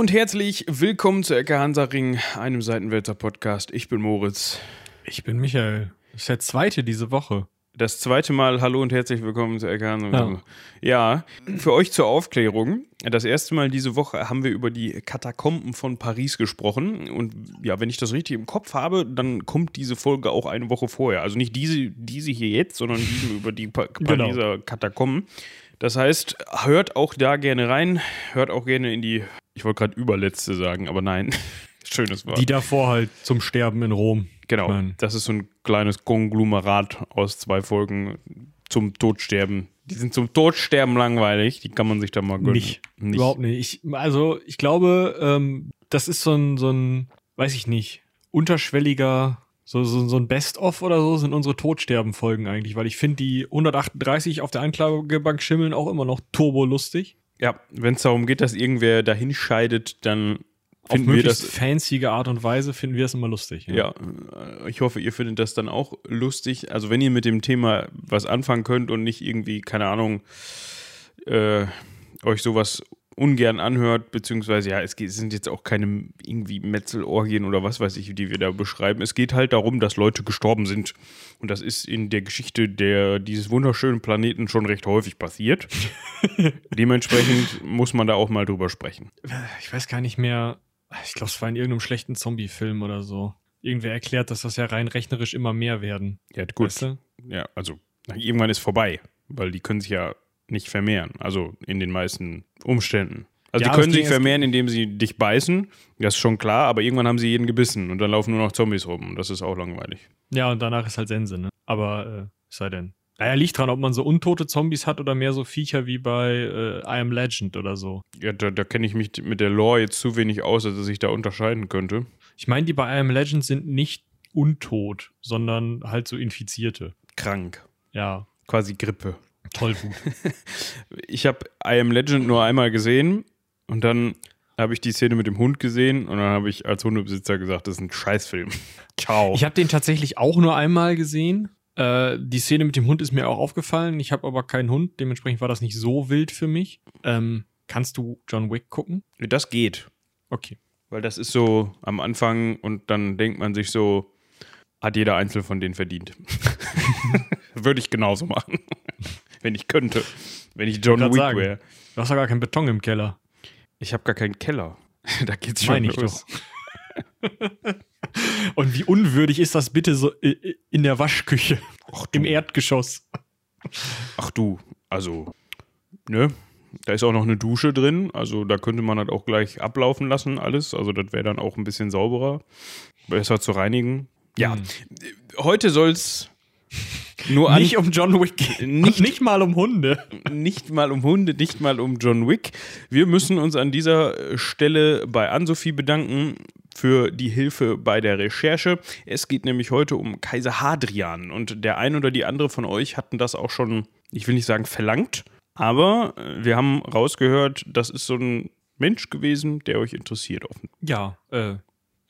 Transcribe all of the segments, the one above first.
und herzlich willkommen zu Ecke Hansaring, einem Seitenwälzer Podcast. Ich bin Moritz. Ich bin Michael. Das ist der zweite diese Woche. Das zweite Mal Hallo und herzlich willkommen zu Ecke Hansaring. Ja. ja, für euch zur Aufklärung. Das erste Mal diese Woche haben wir über die Katakomben von Paris gesprochen. Und ja, wenn ich das richtig im Kopf habe, dann kommt diese Folge auch eine Woche vorher. Also nicht diese, diese hier jetzt, sondern diese über die pa. Pariser genau. Katakomben. Das heißt, hört auch da gerne rein, hört auch gerne in die, ich wollte gerade überletzte sagen, aber nein, schönes Wort. Die davor halt zum Sterben in Rom. Genau, das ist so ein kleines Konglomerat aus zwei Folgen zum Todsterben. Die sind zum Todsterben langweilig, die kann man sich da mal gönnen. Nicht, nicht. überhaupt nicht. Ich, also ich glaube, ähm, das ist so ein, so ein, weiß ich nicht, unterschwelliger so, so, so ein Best-of oder so sind unsere Todsterben-Folgen eigentlich, weil ich finde die 138 auf der Anklagebank schimmeln auch immer noch turbo-lustig. Ja, wenn es darum geht, dass irgendwer dahin scheidet, dann finden wir das fancy Art und Weise finden wir es immer lustig. Ja. ja. ich hoffe, ihr findet das dann auch lustig. Also wenn ihr mit dem Thema was anfangen könnt und nicht irgendwie, keine Ahnung, äh, euch sowas ungern anhört, beziehungsweise ja, es, geht, es sind jetzt auch keine irgendwie Metzelorgien oder was weiß ich, die wir da beschreiben. Es geht halt darum, dass Leute gestorben sind. Und das ist in der Geschichte der, dieses wunderschönen Planeten schon recht häufig passiert. Dementsprechend muss man da auch mal drüber sprechen. Ich weiß gar nicht mehr, ich glaube, es war in irgendeinem schlechten Zombie-Film oder so. Irgendwer erklärt, dass das ja rein rechnerisch immer mehr werden. Ja, gut. Weißt du? Ja, also irgendwann ist vorbei, weil die können sich ja nicht vermehren. Also in den meisten Umständen. Also ja, die können sich vermehren, indem sie dich beißen. Das ist schon klar, aber irgendwann haben sie jeden gebissen und dann laufen nur noch Zombies rum. Und das ist auch langweilig. Ja, und danach ist halt Sense, ne? Aber äh, sei denn. Naja, liegt dran, ob man so untote Zombies hat oder mehr so Viecher wie bei äh, I Am Legend oder so. Ja, da, da kenne ich mich mit der Lore jetzt zu wenig aus, dass ich da unterscheiden könnte. Ich meine, die bei I Am Legend sind nicht untot, sondern halt so Infizierte. Krank. Ja. Quasi Grippe. Tollwut. ich habe I Am Legend nur einmal gesehen und dann habe ich die Szene mit dem Hund gesehen und dann habe ich als Hundebesitzer gesagt, das ist ein Scheißfilm. Ciao. Ich habe den tatsächlich auch nur einmal gesehen. Äh, die Szene mit dem Hund ist mir auch aufgefallen. Ich habe aber keinen Hund, dementsprechend war das nicht so wild für mich. Ähm, kannst du John Wick gucken? Das geht. Okay. Weil das ist so am Anfang und dann denkt man sich so, hat jeder Einzel von denen verdient. Würde ich genauso machen wenn ich könnte. Wenn ich John Wick wäre. Du hast ja gar keinen Beton im Keller. Ich habe gar keinen Keller. da geht's schon Meine los. Und wie unwürdig ist das bitte so in der Waschküche? Ach, Im Erdgeschoss. Ach du, also, ne? Da ist auch noch eine Dusche drin, also da könnte man halt auch gleich ablaufen lassen, alles. Also das wäre dann auch ein bisschen sauberer, besser zu reinigen. Ja, hm. heute soll es nur nicht um John Wick. Nicht, nicht mal um Hunde. Nicht mal um Hunde, nicht mal um John Wick. Wir müssen uns an dieser Stelle bei Ann-Sophie bedanken für die Hilfe bei der Recherche. Es geht nämlich heute um Kaiser Hadrian und der ein oder die andere von euch hatten das auch schon, ich will nicht sagen verlangt, aber wir haben rausgehört, das ist so ein Mensch gewesen, der euch interessiert. Ja, äh,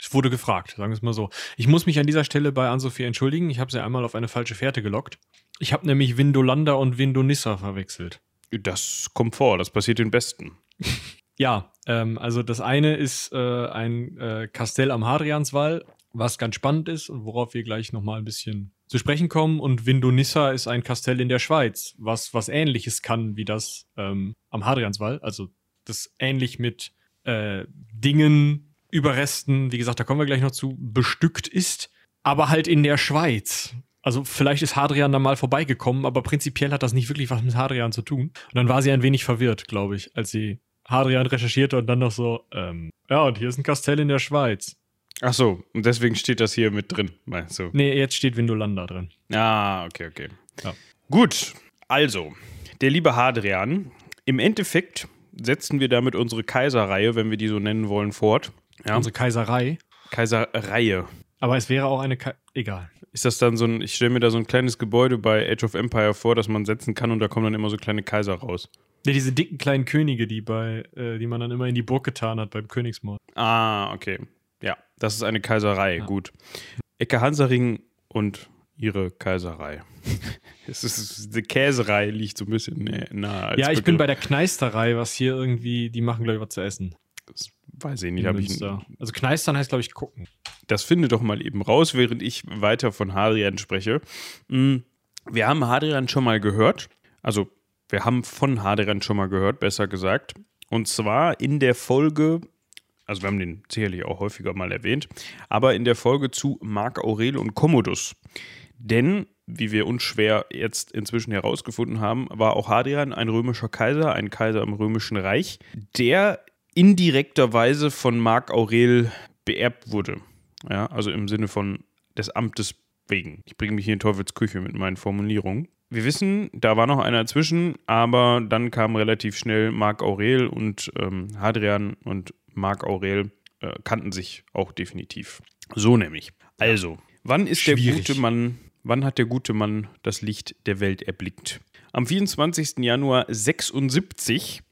es wurde gefragt, sagen wir es mal so. Ich muss mich an dieser Stelle bei Ann-Sophie entschuldigen. Ich habe sie einmal auf eine falsche Fährte gelockt. Ich habe nämlich Vindolanda und Vindonissa verwechselt. Das kommt vor, das passiert den Besten. ja, ähm, also das eine ist äh, ein äh, Kastell am Hadrianswall, was ganz spannend ist und worauf wir gleich nochmal ein bisschen zu sprechen kommen. Und Vindonissa ist ein Kastell in der Schweiz, was was ähnliches kann wie das ähm, am Hadrianswall. Also das ähnlich mit äh, Dingen Überresten, wie gesagt, da kommen wir gleich noch zu, bestückt ist, aber halt in der Schweiz. Also vielleicht ist Hadrian da mal vorbeigekommen, aber prinzipiell hat das nicht wirklich was mit Hadrian zu tun. Und dann war sie ein wenig verwirrt, glaube ich, als sie Hadrian recherchierte und dann noch so, ähm, ja, und hier ist ein Kastell in der Schweiz. Ach so, und deswegen steht das hier mit drin, meinst du? Nee, jetzt steht Vindolanda drin. Ah, okay, okay. Ja. Gut, also, der liebe Hadrian, im Endeffekt setzen wir damit unsere Kaiserreihe, wenn wir die so nennen wollen, fort. Ja. Unsere Kaiserei. Kaiserreihe. Aber es wäre auch eine. Ka Egal. Ist das dann so ein. Ich stelle mir da so ein kleines Gebäude bei Age of Empire vor, das man setzen kann und da kommen dann immer so kleine Kaiser raus. Ja, diese dicken kleinen Könige, die bei, äh, die man dann immer in die Burg getan hat beim Königsmord. Ah, okay. Ja, das ist eine Kaiserei, ja. gut. Ecke Hansaring und ihre Kaiserei. es ist, die Käserei liegt so ein bisschen nahe. ja, ich bin bei der Kneisterei, was hier irgendwie, die machen, glaube ich, was zu essen. Das weiß ich nicht. Hab ich, also Kneistern heißt, glaube ich, gucken. das finde doch mal eben raus, während ich weiter von Hadrian spreche. Mm, Wir haben Hadrian schon mal gehört. Also, wir haben von Hadrian schon mal gehört, besser gesagt. Und zwar in der Folge, also wir haben den sicherlich auch häufiger mal erwähnt, aber in der Folge zu Marc Aurel und Commodus. Denn, wie wir unschwer jetzt inzwischen herausgefunden haben, war auch Hadrian ein römischer Kaiser, ein Kaiser im römischen Reich, der indirekterweise von Marc Aurel beerbt wurde. Ja, also im Sinne von des Amtes wegen. Ich bringe mich hier in Teufels Küche mit meinen Formulierungen. Wir wissen, da war noch einer dazwischen, aber dann kam relativ schnell Marc Aurel und ähm, Hadrian und Marc Aurel äh, kannten sich auch definitiv. So nämlich. Also, wann ist der Schwierig. gute Mann, wann hat der gute Mann das Licht der Welt erblickt? Am 24. Januar 76.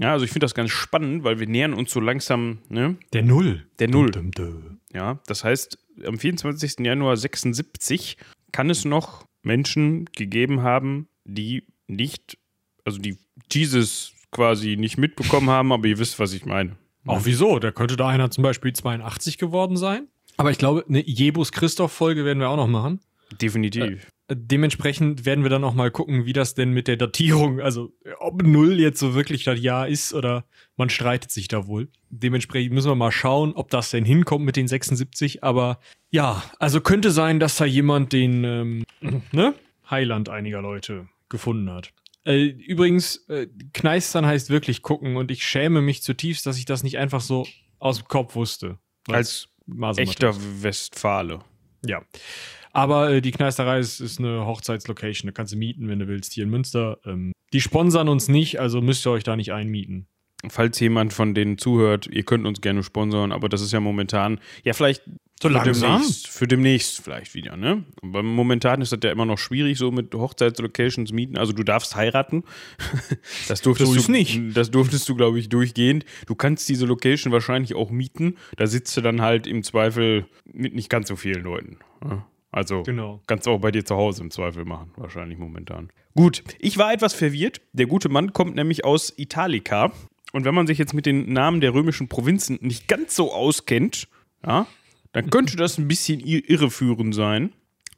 Ja, also ich finde das ganz spannend, weil wir nähern uns so langsam, ne? Der Null. Der Null. Dum, dum, dum. Ja, das heißt, am 24. Januar 76 kann es noch Menschen gegeben haben, die nicht, also die Jesus quasi nicht mitbekommen haben, aber ihr wisst, was ich meine. Auch wieso? Da könnte da einer zum Beispiel 82 geworden sein. Aber ich glaube, eine Jebus Christoph-Folge werden wir auch noch machen. Definitiv. Dementsprechend werden wir dann auch mal gucken, wie das denn mit der Datierung, also ob Null jetzt so wirklich das Jahr ist oder man streitet sich da wohl. Dementsprechend müssen wir mal schauen, ob das denn hinkommt mit den 76. Aber ja, also könnte sein, dass da jemand den ähm, ne? Heiland einiger Leute gefunden hat. Äh, übrigens, äh, Kneistern heißt wirklich gucken und ich schäme mich zutiefst, dass ich das nicht einfach so aus dem Kopf wusste. Als echter Westfale. ja. Aber äh, die Kneisterei ist, ist eine Hochzeitslocation. Da kannst du mieten, wenn du willst, hier in Münster. Ähm, die sponsern uns nicht, also müsst ihr euch da nicht einmieten. Falls jemand von denen zuhört, ihr könnt uns gerne sponsern, aber das ist ja momentan, ja, vielleicht So für demnächst, für demnächst vielleicht wieder, ne? Aber momentan ist das ja immer noch schwierig, so mit Hochzeitslocations mieten. Also du darfst heiraten. Das durftest ist du nicht. Das durftest du, glaube ich, durchgehend. Du kannst diese Location wahrscheinlich auch mieten. Da sitzt du dann halt im Zweifel mit nicht ganz so vielen Leuten. Ja? Also Genau. kannst du auch bei dir zu Hause im Zweifel machen, wahrscheinlich momentan. Gut, ich war etwas verwirrt. Der gute Mann kommt nämlich aus Italica. Und wenn man sich jetzt mit den Namen der römischen Provinzen nicht ganz so auskennt, ja, dann könnte das ein bisschen ir- irreführend sein.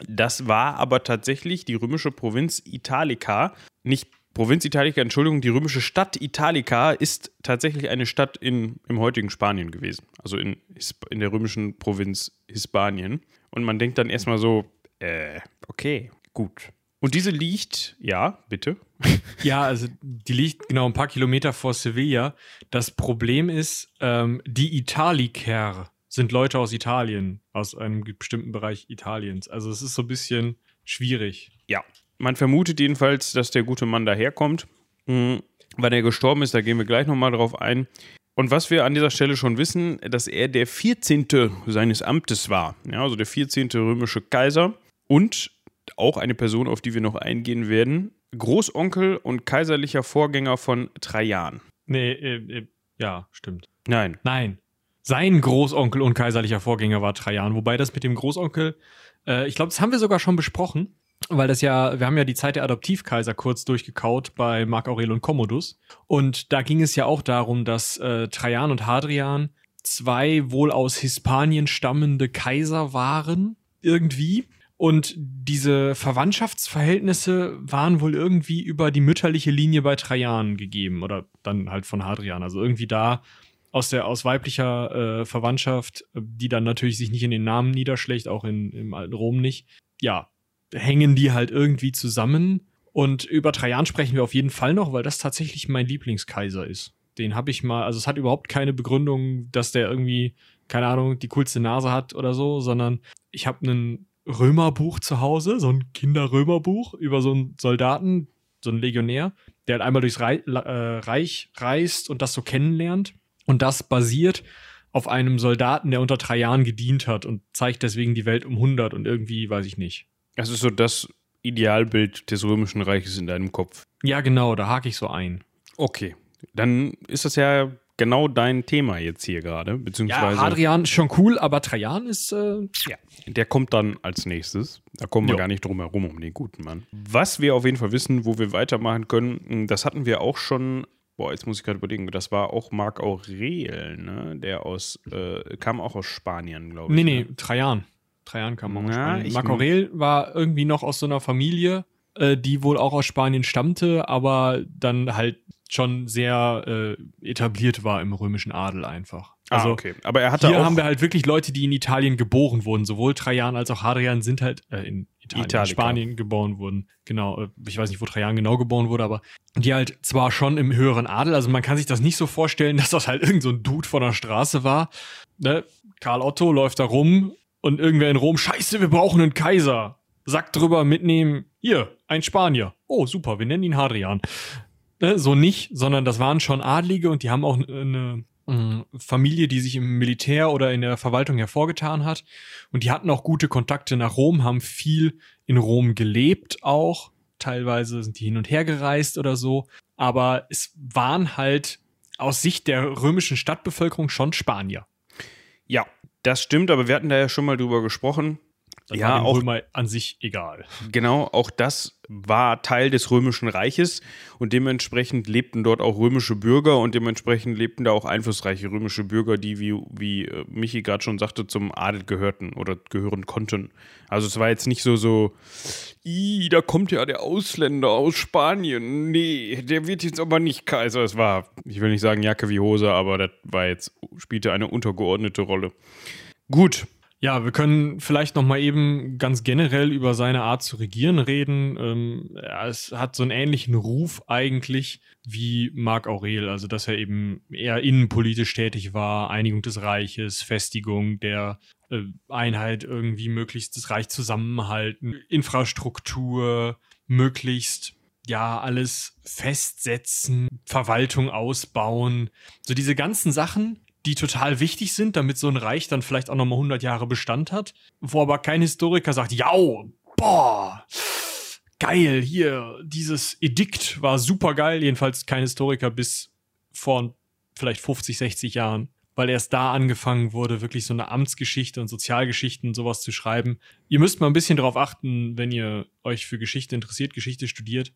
Das war aber tatsächlich die römische Provinz Italica. Nicht Provinz Italica, Entschuldigung, die römische Stadt Italica ist tatsächlich eine Stadt in, im heutigen Spanien gewesen. Also in, in der römischen Provinz Hispanien. Und man denkt dann erstmal so, äh, okay, gut. Und diese liegt, ja, bitte. Ja, also die liegt genau ein paar Kilometer vor Sevilla. Das Problem ist, ähm, die Italiker sind Leute aus Italien, aus einem bestimmten Bereich Italiens. Also es ist so ein bisschen schwierig. Ja. Man vermutet jedenfalls, dass der gute Mann daherkommt. Mhm. Wann er gestorben ist, da gehen wir gleich nochmal drauf ein. Und was wir an dieser Stelle schon wissen, dass er der 14. seines Amtes war. Ja, also der 14. römische Kaiser und auch eine Person, auf die wir noch eingehen werden, Großonkel und kaiserlicher Vorgänger von Trajan. Nee, äh, äh, ja, stimmt. Nein, Nein. Sein Großonkel und kaiserlicher Vorgänger war Trajan. Wobei das mit dem Großonkel, äh, ich glaube, das haben wir sogar schon besprochen, weil das ja, wir haben ja die Zeit der Adoptivkaiser kurz durchgekaut bei Marc Aurel und Commodus. Und da ging es ja auch darum, dass äh, Trajan und Hadrian zwei wohl aus Hispanien stammende Kaiser waren, irgendwie. Und diese Verwandtschaftsverhältnisse waren wohl irgendwie über die mütterliche Linie bei Trajan gegeben oder dann halt von Hadrian. Also irgendwie da aus der aus weiblicher äh, Verwandtschaft, die dann natürlich sich nicht in den Namen niederschlägt, auch in, im alten Rom nicht. Ja, hängen die halt irgendwie zusammen. Und über Trajan sprechen wir auf jeden Fall noch, weil das tatsächlich mein Lieblingskaiser ist. Den habe ich mal, also es hat überhaupt keine Begründung, dass der irgendwie, keine Ahnung, die coolste Nase hat oder so, sondern ich habe einen Römerbuch zu Hause, so ein Kinderrömerbuch über so einen Soldaten, so einen Legionär, der halt einmal durchs äh, Reich reist und das so kennenlernt. Und das basiert auf einem Soldaten, der unter Trajan gedient hat und zeigt deswegen die Welt um 100 und irgendwie, weiß ich nicht. Das ist so das Idealbild des römischen Reiches in deinem Kopf. Ja, genau, da hake ich so ein. Okay, dann ist das ja genau dein Thema jetzt hier gerade, Ja, beziehungsweise Hadrian ist schon cool, aber Trajan ist, äh, Ja, der kommt dann als nächstes. Da kommen wir Jo. gar nicht drum herum um den guten Mann. Was wir auf jeden Fall wissen, wo wir weitermachen können, das hatten wir auch schon boah, jetzt muss ich gerade überlegen, das war auch Marc Aurel, ne? Der aus, äh, kam auch aus Spanien, glaube ich. Nee, nee, ne? Trajan. Trajan kam auch aus Na, Spanien. ich- Marc Aurel war irgendwie noch aus so einer Familie, äh, die wohl auch aus Spanien stammte, aber dann halt schon sehr äh, etabliert war im römischen Adel einfach. Also ah, okay. Aber er hatte hier auch. haben wir halt wirklich Leute, die in Italien geboren wurden. Sowohl Trajan als auch Hadrian sind halt äh, in Italien, in Italiker. Spanien geboren wurden. Genau. äh, Ich weiß nicht, wo Trajan genau geboren wurde, aber die halt zwar schon im höheren Adel, also man kann sich das nicht so vorstellen, dass das halt irgend so ein Dude von der Straße war. Ne? Karl Otto läuft da rum und irgendwer in Rom, scheiße, wir brauchen einen Kaiser. Sack drüber mitnehmen, hier, ein Spanier. Oh, super, wir nennen ihn Hadrian. Ne, so nicht, sondern das waren schon Adlige und die haben auch eine äh, Familie, die sich im Militär oder in der Verwaltung hervorgetan hat. Und die hatten auch gute Kontakte nach Rom, haben viel in Rom gelebt auch. Teilweise sind die hin und her gereist oder so. Aber es waren halt aus Sicht der römischen Stadtbevölkerung schon Spanier. Ja, das stimmt, aber wir hatten da ja schon mal drüber gesprochen. Das Ja, war den auch- Römer an sich egal. Genau, auch das war Teil des Römischen Reiches und dementsprechend lebten dort auch römische Bürger und dementsprechend lebten da auch einflussreiche römische Bürger, die, wie, wie äh, Michi gerade schon sagte, zum Adel gehörten oder gehören konnten. Also es war jetzt nicht so, so, "Ih, da kommt ja der Ausländer aus Spanien. Nee, der wird jetzt aber nicht Kaiser. Es war, ich will nicht sagen Jacke wie Hose, aber das war jetzt, spielte eine untergeordnete Rolle. Gut, Ja, wir können vielleicht noch mal eben ganz generell über seine Art zu regieren reden. Ähm, es hat so einen ähnlichen Ruf eigentlich wie Marc Aurel, also dass er eben eher innenpolitisch tätig war, Einigung des Reiches, Festigung der äh, Einheit, irgendwie möglichst das Reich zusammenhalten, Infrastruktur, möglichst ja, alles festsetzen, Verwaltung ausbauen, so diese ganzen Sachen, die total wichtig sind, damit so ein Reich dann vielleicht auch nochmal 100 Jahre Bestand hat, wo aber kein Historiker sagt, ja, boah, geil, hier, dieses Edikt war super geil, jedenfalls kein Historiker bis vor vielleicht 50, 60 Jahren, weil erst da angefangen wurde, wirklich so eine Amtsgeschichte und Sozialgeschichten und sowas zu schreiben. Ihr müsst mal ein bisschen darauf achten, wenn ihr euch für Geschichte interessiert, Geschichte studiert.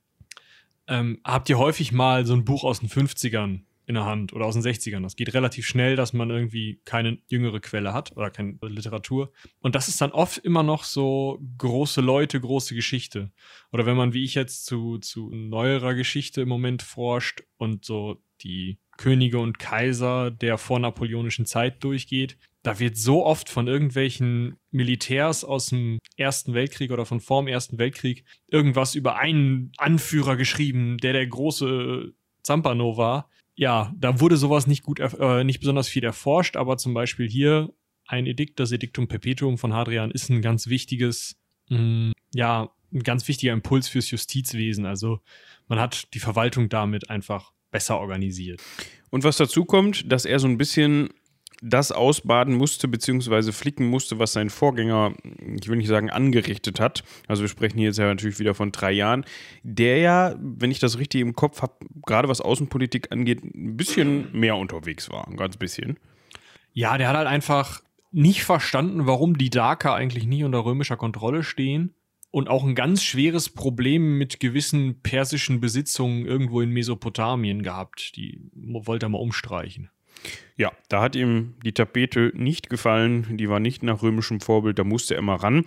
Ähm, habt ihr häufig mal so ein Buch aus den 50ern in der Hand oder aus den 60ern. Das geht relativ schnell, dass man irgendwie keine jüngere Quelle hat oder keine Literatur. Und das ist dann oft immer noch so große Leute, große Geschichte. Oder wenn man, wie ich jetzt, zu, zu neuerer Geschichte im Moment forscht und so die Könige und Kaiser der vornapoleonischen Zeit durchgeht, da wird so oft von irgendwelchen Militärs aus dem Ersten Weltkrieg oder von vorm Ersten Weltkrieg irgendwas über einen Anführer geschrieben, der der große Zampano war. Ja, da wurde sowas nicht gut, äh, nicht besonders viel erforscht, aber zum Beispiel hier ein Edikt, das Ediktum Perpetuum von Hadrian, ist ein ganz wichtiges, mh, ja, ein ganz wichtiger Impuls fürs Justizwesen. Also man hat die Verwaltung damit einfach besser organisiert. Und was dazu kommt, dass er so ein bisschen das ausbaden musste, beziehungsweise flicken musste, was sein Vorgänger, ich will nicht sagen, angerichtet hat. Also wir sprechen hier jetzt ja natürlich wieder von drei Jahren, der ja, wenn ich das richtig im Kopf habe, gerade was Außenpolitik angeht, ein bisschen mehr unterwegs war. Ein ganz bisschen. Ja, der hat halt einfach nicht verstanden, warum die Daker eigentlich nicht unter römischer Kontrolle stehen und auch ein ganz schweres Problem mit gewissen persischen Besitzungen irgendwo in Mesopotamien gehabt. Die wollte er mal umstreichen. Ja, da hat ihm die Tapete nicht gefallen, die war nicht nach römischem Vorbild, da musste er mal ran.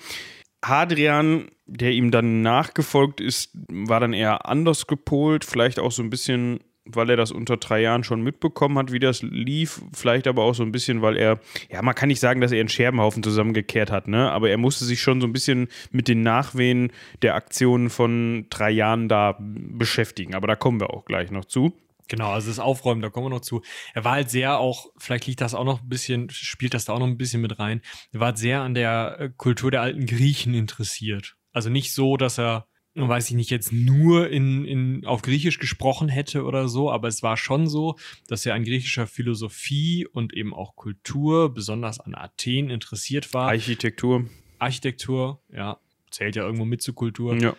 Hadrian, der ihm dann nachgefolgt ist, war dann eher anders gepolt, vielleicht auch so ein bisschen, weil er das unter drei Jahren schon mitbekommen hat, wie das lief, vielleicht aber auch so ein bisschen, weil er, ja, man kann nicht sagen, dass er einen Scherbenhaufen zusammengekehrt hat, ne, aber er musste sich schon so ein bisschen mit den Nachwehen der Aktionen von drei Jahren da beschäftigen, aber da kommen wir auch gleich noch zu. Genau, also das Aufräumen, da kommen wir noch zu. Er war halt sehr auch, vielleicht liegt das auch noch ein bisschen, spielt das da auch noch ein bisschen mit rein. Er war halt sehr an der äh, Kultur der alten Griechen interessiert. Also nicht so, dass er, weiß ich nicht, jetzt nur in, in, auf Griechisch gesprochen hätte oder so, aber es war schon so, dass er an griechischer Philosophie und eben auch Kultur, besonders an Athen, interessiert war. Architektur. Architektur, ja, zählt ja irgendwo mit zur Kultur. Ja.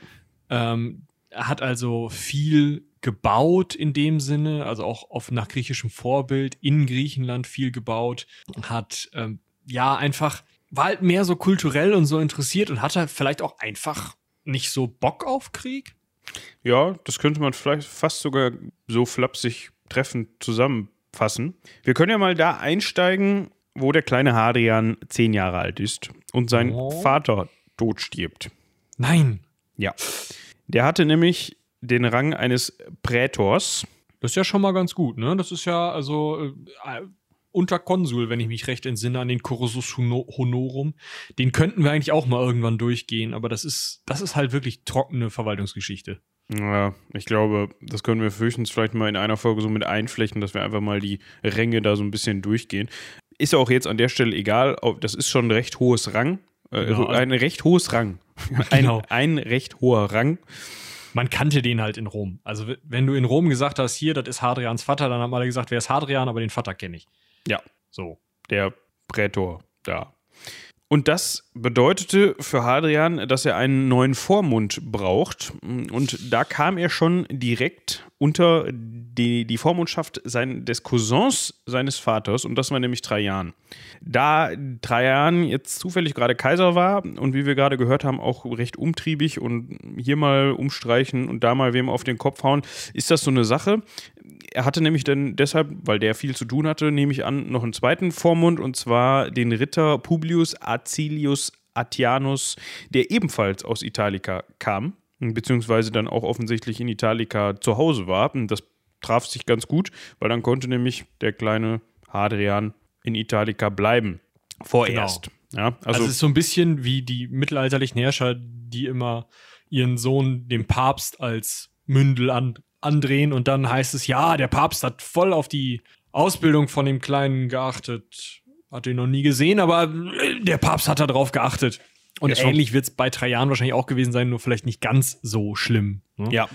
Ähm, er hat also viel gebaut in dem Sinne, also auch oft nach griechischem Vorbild, in Griechenland viel gebaut, hat ähm, ja einfach, war halt mehr so kulturell und so interessiert und hatte vielleicht auch einfach nicht so Bock auf Krieg. Ja, das könnte man vielleicht fast sogar so flapsig treffend zusammenfassen. Wir können ja mal da einsteigen, wo der kleine Hadrian zehn Jahre alt ist und sein Oh. Vater tot stirbt. Nein. Ja. Der hatte nämlich den Rang eines Prätors. Das ist ja schon mal ganz gut, ne? Das ist ja also äh, unter Konsul, wenn ich mich recht entsinne, an den Cursus Hono- Honorum. Den könnten wir eigentlich auch mal irgendwann durchgehen, aber das ist, das ist halt wirklich trockene Verwaltungsgeschichte. Ja, ich glaube, das können wir höchstens vielleicht mal in einer Folge so mit einflechten, dass wir einfach mal die Ränge da so ein bisschen durchgehen. Ist ja auch jetzt an der Stelle egal, das ist schon ein recht hohes Rang. Äh, Genau. ein recht hohes Rang. Ein, Genau. ein recht hoher Rang. Man kannte den halt in Rom. Also, wenn du in Rom gesagt hast, hier, das ist Hadrians Vater, dann haben alle gesagt, wer ist Hadrian, aber den Vater kenne ich. Ja, So. der Prätor da. Und das bedeutete für Hadrian, dass er einen neuen Vormund braucht. Und da kam er schon direkt unter die, die Vormundschaft sein, des Cousins seines Vaters, und das war nämlich Trajan. Da Trajan jetzt zufällig gerade Kaiser war und wie wir gerade gehört haben, auch recht umtriebig und hier mal umstreichen und da mal wem auf den Kopf hauen, ist das so eine Sache. Er hatte nämlich dann deshalb, weil der viel zu tun hatte, nehme ich an, noch einen zweiten Vormund und zwar den Ritter Publius Acilius Atianus, der ebenfalls aus Italica kam, beziehungsweise dann auch offensichtlich in Italica zu Hause war. Und das traf sich ganz gut, weil dann konnte nämlich der kleine Hadrian in Italica bleiben. Vorerst. Ja, Also, also, es ist so ein bisschen wie die mittelalterlichen Herrscher, die immer ihren Sohn dem Papst als Mündel an, andrehen und dann heißt es, ja, der Papst hat voll auf die Ausbildung von dem Kleinen geachtet. Hat ihn noch nie gesehen, aber der Papst hat da drauf geachtet. Und Ja, ähnlich wird es bei Trajan wahrscheinlich auch gewesen sein, nur vielleicht nicht ganz so schlimm. Ne? Ja.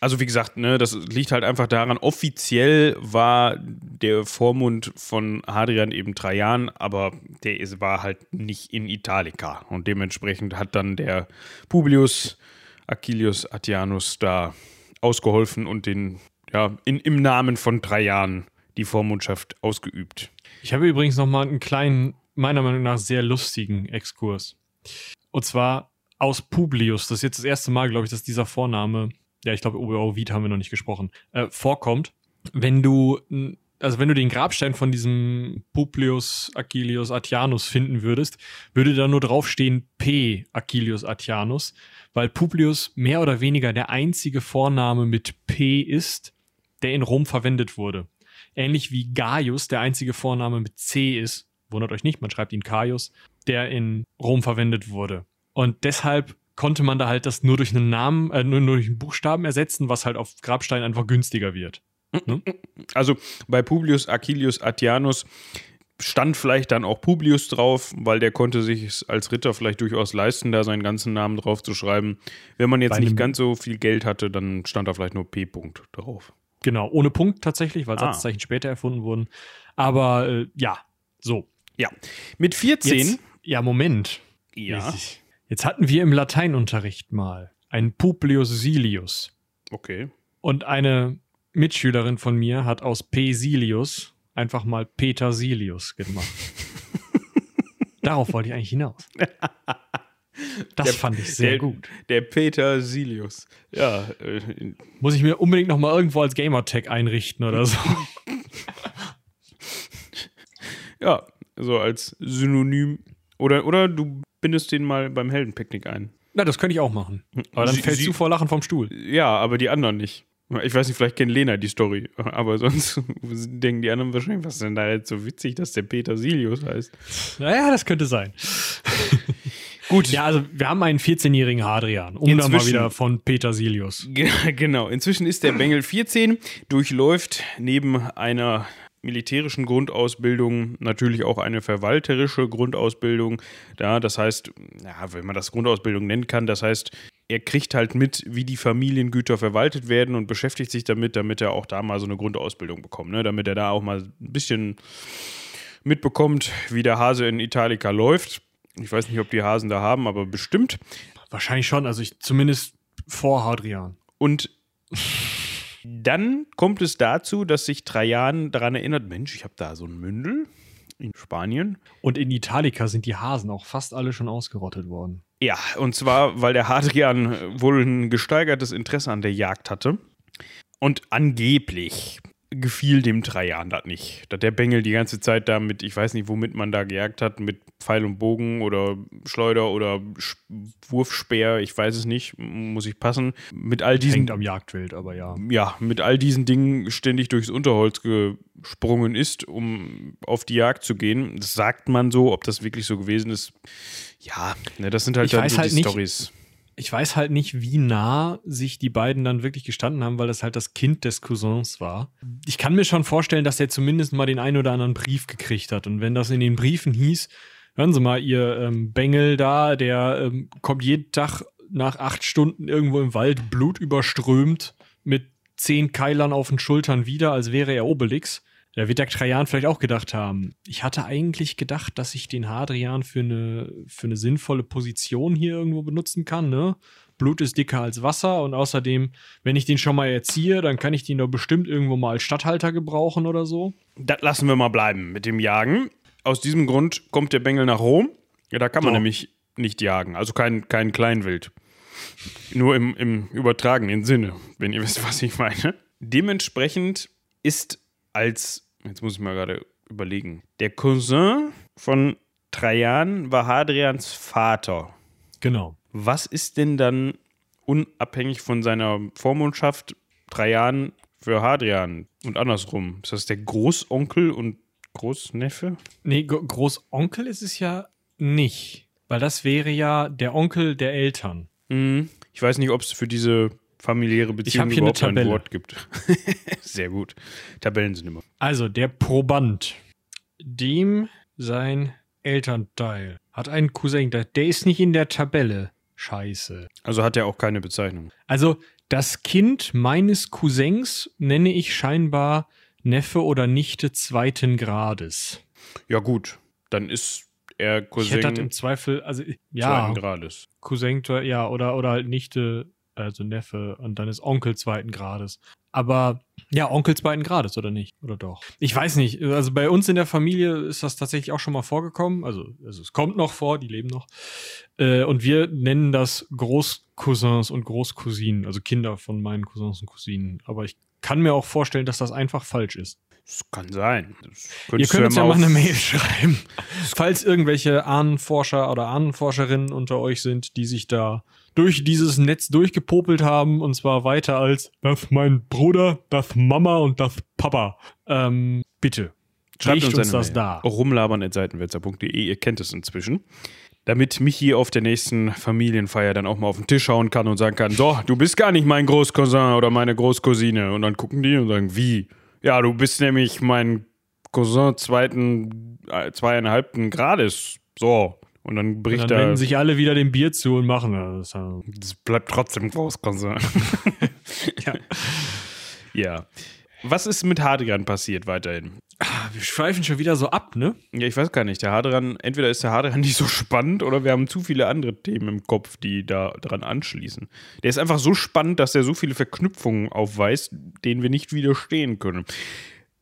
Also wie gesagt, ne, das liegt halt einfach daran, offiziell war der Vormund von Hadrian eben Trajan, aber der ist, war halt nicht in Italica. Und dementsprechend hat dann der Publius Acilius Atianus da ausgeholfen und den, ja, in, im Namen von Trajan die Vormundschaft ausgeübt. Ich habe übrigens noch mal einen kleinen, meiner Meinung nach sehr lustigen Exkurs. Und zwar aus Publius. Das ist jetzt das erste Mal, glaube ich, dass dieser Vorname, ja, ich glaube, über Ovid haben wir noch nicht gesprochen, äh, vorkommt. Wenn du, also wenn du den Grabstein von diesem Publius Acilius Atianus finden würdest, würde da nur draufstehen P. Acilius Atianus, weil Publius mehr oder weniger der einzige Vorname mit P ist, der in Rom verwendet wurde. Ähnlich wie Gaius der einzige Vorname mit C ist, wundert euch nicht, man schreibt ihn Caius, der in Rom verwendet wurde. Und deshalb konnte man da halt das nur durch einen Namen, äh, nur, nur durch einen Buchstaben ersetzen, was halt auf Grabstein einfach günstiger wird. Also bei Publius Acilius Atianus stand vielleicht dann auch Publius drauf, weil der konnte sich es als Ritter vielleicht durchaus leisten, da seinen ganzen Namen drauf zu schreiben. Wenn man jetzt Bei nicht ganz so viel Geld hatte, dann stand da vielleicht nur P. -Punkt drauf. Genau, ohne Punkt tatsächlich, weil Ah. Satzzeichen später erfunden wurden. Aber äh, ja, so. Ja. Mit 14. Jetzt, ja, Moment. ja. Jetzt, hatten wir im Lateinunterricht mal einen Publius Silius. Okay. Und eine Mitschülerin von mir hat aus P. Silius einfach mal Peter Silius gemacht. Darauf wollte ich eigentlich hinaus. Das Der- fand ich sehr der, gut. Der Peter Silius. Ja, äh, Muss ich mir unbedingt noch mal irgendwo als Gamertag einrichten oder so. ja, so als Synonym. Oder, oder du bindest den mal beim Heldenpicknick ein. Na, das könnte ich auch machen. Aber dann Sie- fällst Sie- du vor Lachen vom Stuhl. Ja, aber die anderen nicht. Ich weiß nicht, vielleicht kennt Lena die Story, aber sonst denken die anderen wahrscheinlich, was ist denn da jetzt so witzig, dass der Peter Silius heißt. Naja, das könnte sein. Gut, Ja, also wir haben einen 14-jährigen Hadrian, um da mal wieder von Peter Silius. Ge- Genau, inzwischen ist der Bengel 14, durchläuft neben einer militärischen Grundausbildung natürlich auch eine verwalterische Grundausbildung. Ja, das heißt, ja, wenn man das Grundausbildung nennen kann, das heißt, er kriegt halt mit, wie die Familiengüter verwaltet werden und beschäftigt sich damit, damit er auch da mal so eine Grundausbildung bekommt, ne? damit er da auch mal ein bisschen mitbekommt, wie der Hase in Italica läuft. Ich weiß nicht, ob die Hasen da haben, aber bestimmt. Wahrscheinlich schon, also ich zumindest vor Hadrian. Und dann kommt es dazu, dass sich Trajan daran erinnert, Mensch, ich habe da so ein Mündel in Spanien. Und in Italica sind die Hasen auch fast alle schon ausgerottet worden. Ja, und zwar, weil der Hadrian wohl ein gesteigertes Interesse an der Jagd hatte. Und angeblich gefiel dem Trajan das nicht. Dass der Bengel die ganze Zeit da mit, ich weiß nicht, womit man da gejagt hat, mit Pfeil und Bogen oder Schleuder oder Wurfspeer, ich weiß es nicht, muss ich passen. Mit all diesen. Hängt am Jagdwild, aber ja. Ja, mit all diesen Dingen ständig durchs Unterholz gesprungen ist, um auf die Jagd zu gehen. Das sagt man so, ob das wirklich so gewesen ist. Ja, ne, das sind halt ich dann so halt die Stories. Ich weiß halt nicht, wie nah sich die beiden dann wirklich gestanden haben, weil das halt das Kind des Cousins war. Ich kann mir schon vorstellen, dass er zumindest mal den einen oder anderen Brief gekriegt hat. Und wenn das in den Briefen hieß, hören Sie mal, Ihr ähm, Bengel da, der ähm, kommt jeden Tag nach acht Stunden irgendwo im Wald blutüberströmt mit zehn Keilern auf den Schultern wieder, als wäre er Obelix. Da wird der Trajan vielleicht auch gedacht haben. Ich hatte eigentlich gedacht, dass ich den Hadrian für eine, für eine sinnvolle Position hier irgendwo benutzen kann, ne? Blut ist dicker als Wasser und außerdem, wenn ich den schon mal erziehe, dann kann ich den doch bestimmt irgendwo mal als Stadthalter gebrauchen oder so. Das lassen wir mal bleiben mit dem Jagen. Aus diesem Grund kommt der Bengel nach Rom. Ja, da kann man So. nämlich nicht jagen. Also kein, kein Kleinwild. Nur im, im übertragenen Sinne, wenn ihr wisst, was ich meine. Dementsprechend ist als, jetzt muss ich mal gerade überlegen, der Cousin von Trajan war Hadrians Vater. Genau. Was ist denn dann unabhängig von seiner Vormundschaft Trajan für Hadrian und andersrum? Ist das der Großonkel und Großneffe? Nee, Großonkel ist es ja nicht. Weil das wäre ja der Onkel der Eltern. Mhm. Ich weiß nicht, ob es für diese familiäre Beziehung eine überhaupt ein. Wort gibt. Sehr gut. Tabellen sind immer. Also, der Proband, dem sein Elternteil hat einen Cousin, der der ist nicht in der Tabelle. Scheiße. Also hat er auch keine Bezeichnung. Also, das Kind meines Cousins nenne ich scheinbar Neffe oder Nichte zweiten Grades. Ja, gut. Dann ist er Ich Cousin hätte das im Zweifel, also ja, zweiten Grades. Cousin, ja, oder, oder halt Nichte, also Neffe und dann ist Onkel zweiten Grades. Aber ja, Onkel zweiten Grades, oder nicht? Oder doch? Ich weiß nicht. Also bei uns in der Familie ist das tatsächlich auch schon mal vorgekommen. Also, also es kommt noch vor, die leben noch. Äh, und wir nennen das Großcousins und Großcousinen, also Kinder von meinen Cousins und Cousinen. Aber ich kann mir auch vorstellen, dass das einfach falsch ist. Das kann sein. Das Ihr könnt uns ja mal eine Mail schreiben. Falls irgendwelche Ahnenforscher oder Ahnenforscherinnen unter euch sind, die sich da durch dieses Netz durchgepopelt haben, und zwar weiter als das mein Bruder, das Mama und das Papa. Ähm, bitte. Schreibt uns, uns das Mail. da. Rumlabern.seitenwälzer.de, ihr kennt es inzwischen. Damit Michi auf der nächsten Familienfeier dann auch mal auf den Tisch hauen kann und sagen kann, so, du bist gar nicht mein Großcousin oder meine Großcousine. Und dann gucken die und sagen, wie? Ja, du bist nämlich mein Cousin zweiten, äh, zweieinhalbten Grades. So. Und dann Und bricht dann er. wenden sich alle wieder dem Bier zu und machen das. Das bleibt trotzdem Großcousin. Ja. ja. Was ist mit Hadrian passiert weiterhin? Ah, Wir schweifen schon wieder so ab, ne? Ja, ich weiß gar nicht. Der Hadrian, entweder ist der Hadrian nicht so spannend oder wir haben zu viele andere Themen im Kopf, die da dran anschließen. Der ist einfach so spannend, dass er so viele Verknüpfungen aufweist, denen wir nicht widerstehen können.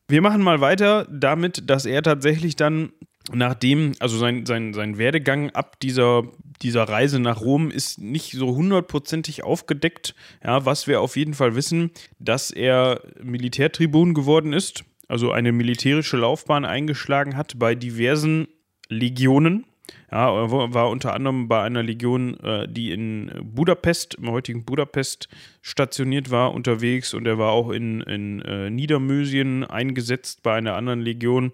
Wir machen mal weiter damit, dass er tatsächlich dann nachdem, also sein, sein, sein Werdegang ab dieser, dieser Reise nach Rom ist nicht so hundertprozentig aufgedeckt. Ja, was wir auf jeden Fall wissen, dass er Militärtribun geworden ist, also eine militärische Laufbahn eingeschlagen hat bei diversen Legionen. Ja, er war war unter anderem bei einer Legion, äh, die in Budapest, im heutigen Budapest stationiert war, unterwegs und er war auch in, in äh, Niedermösien eingesetzt bei einer anderen Legion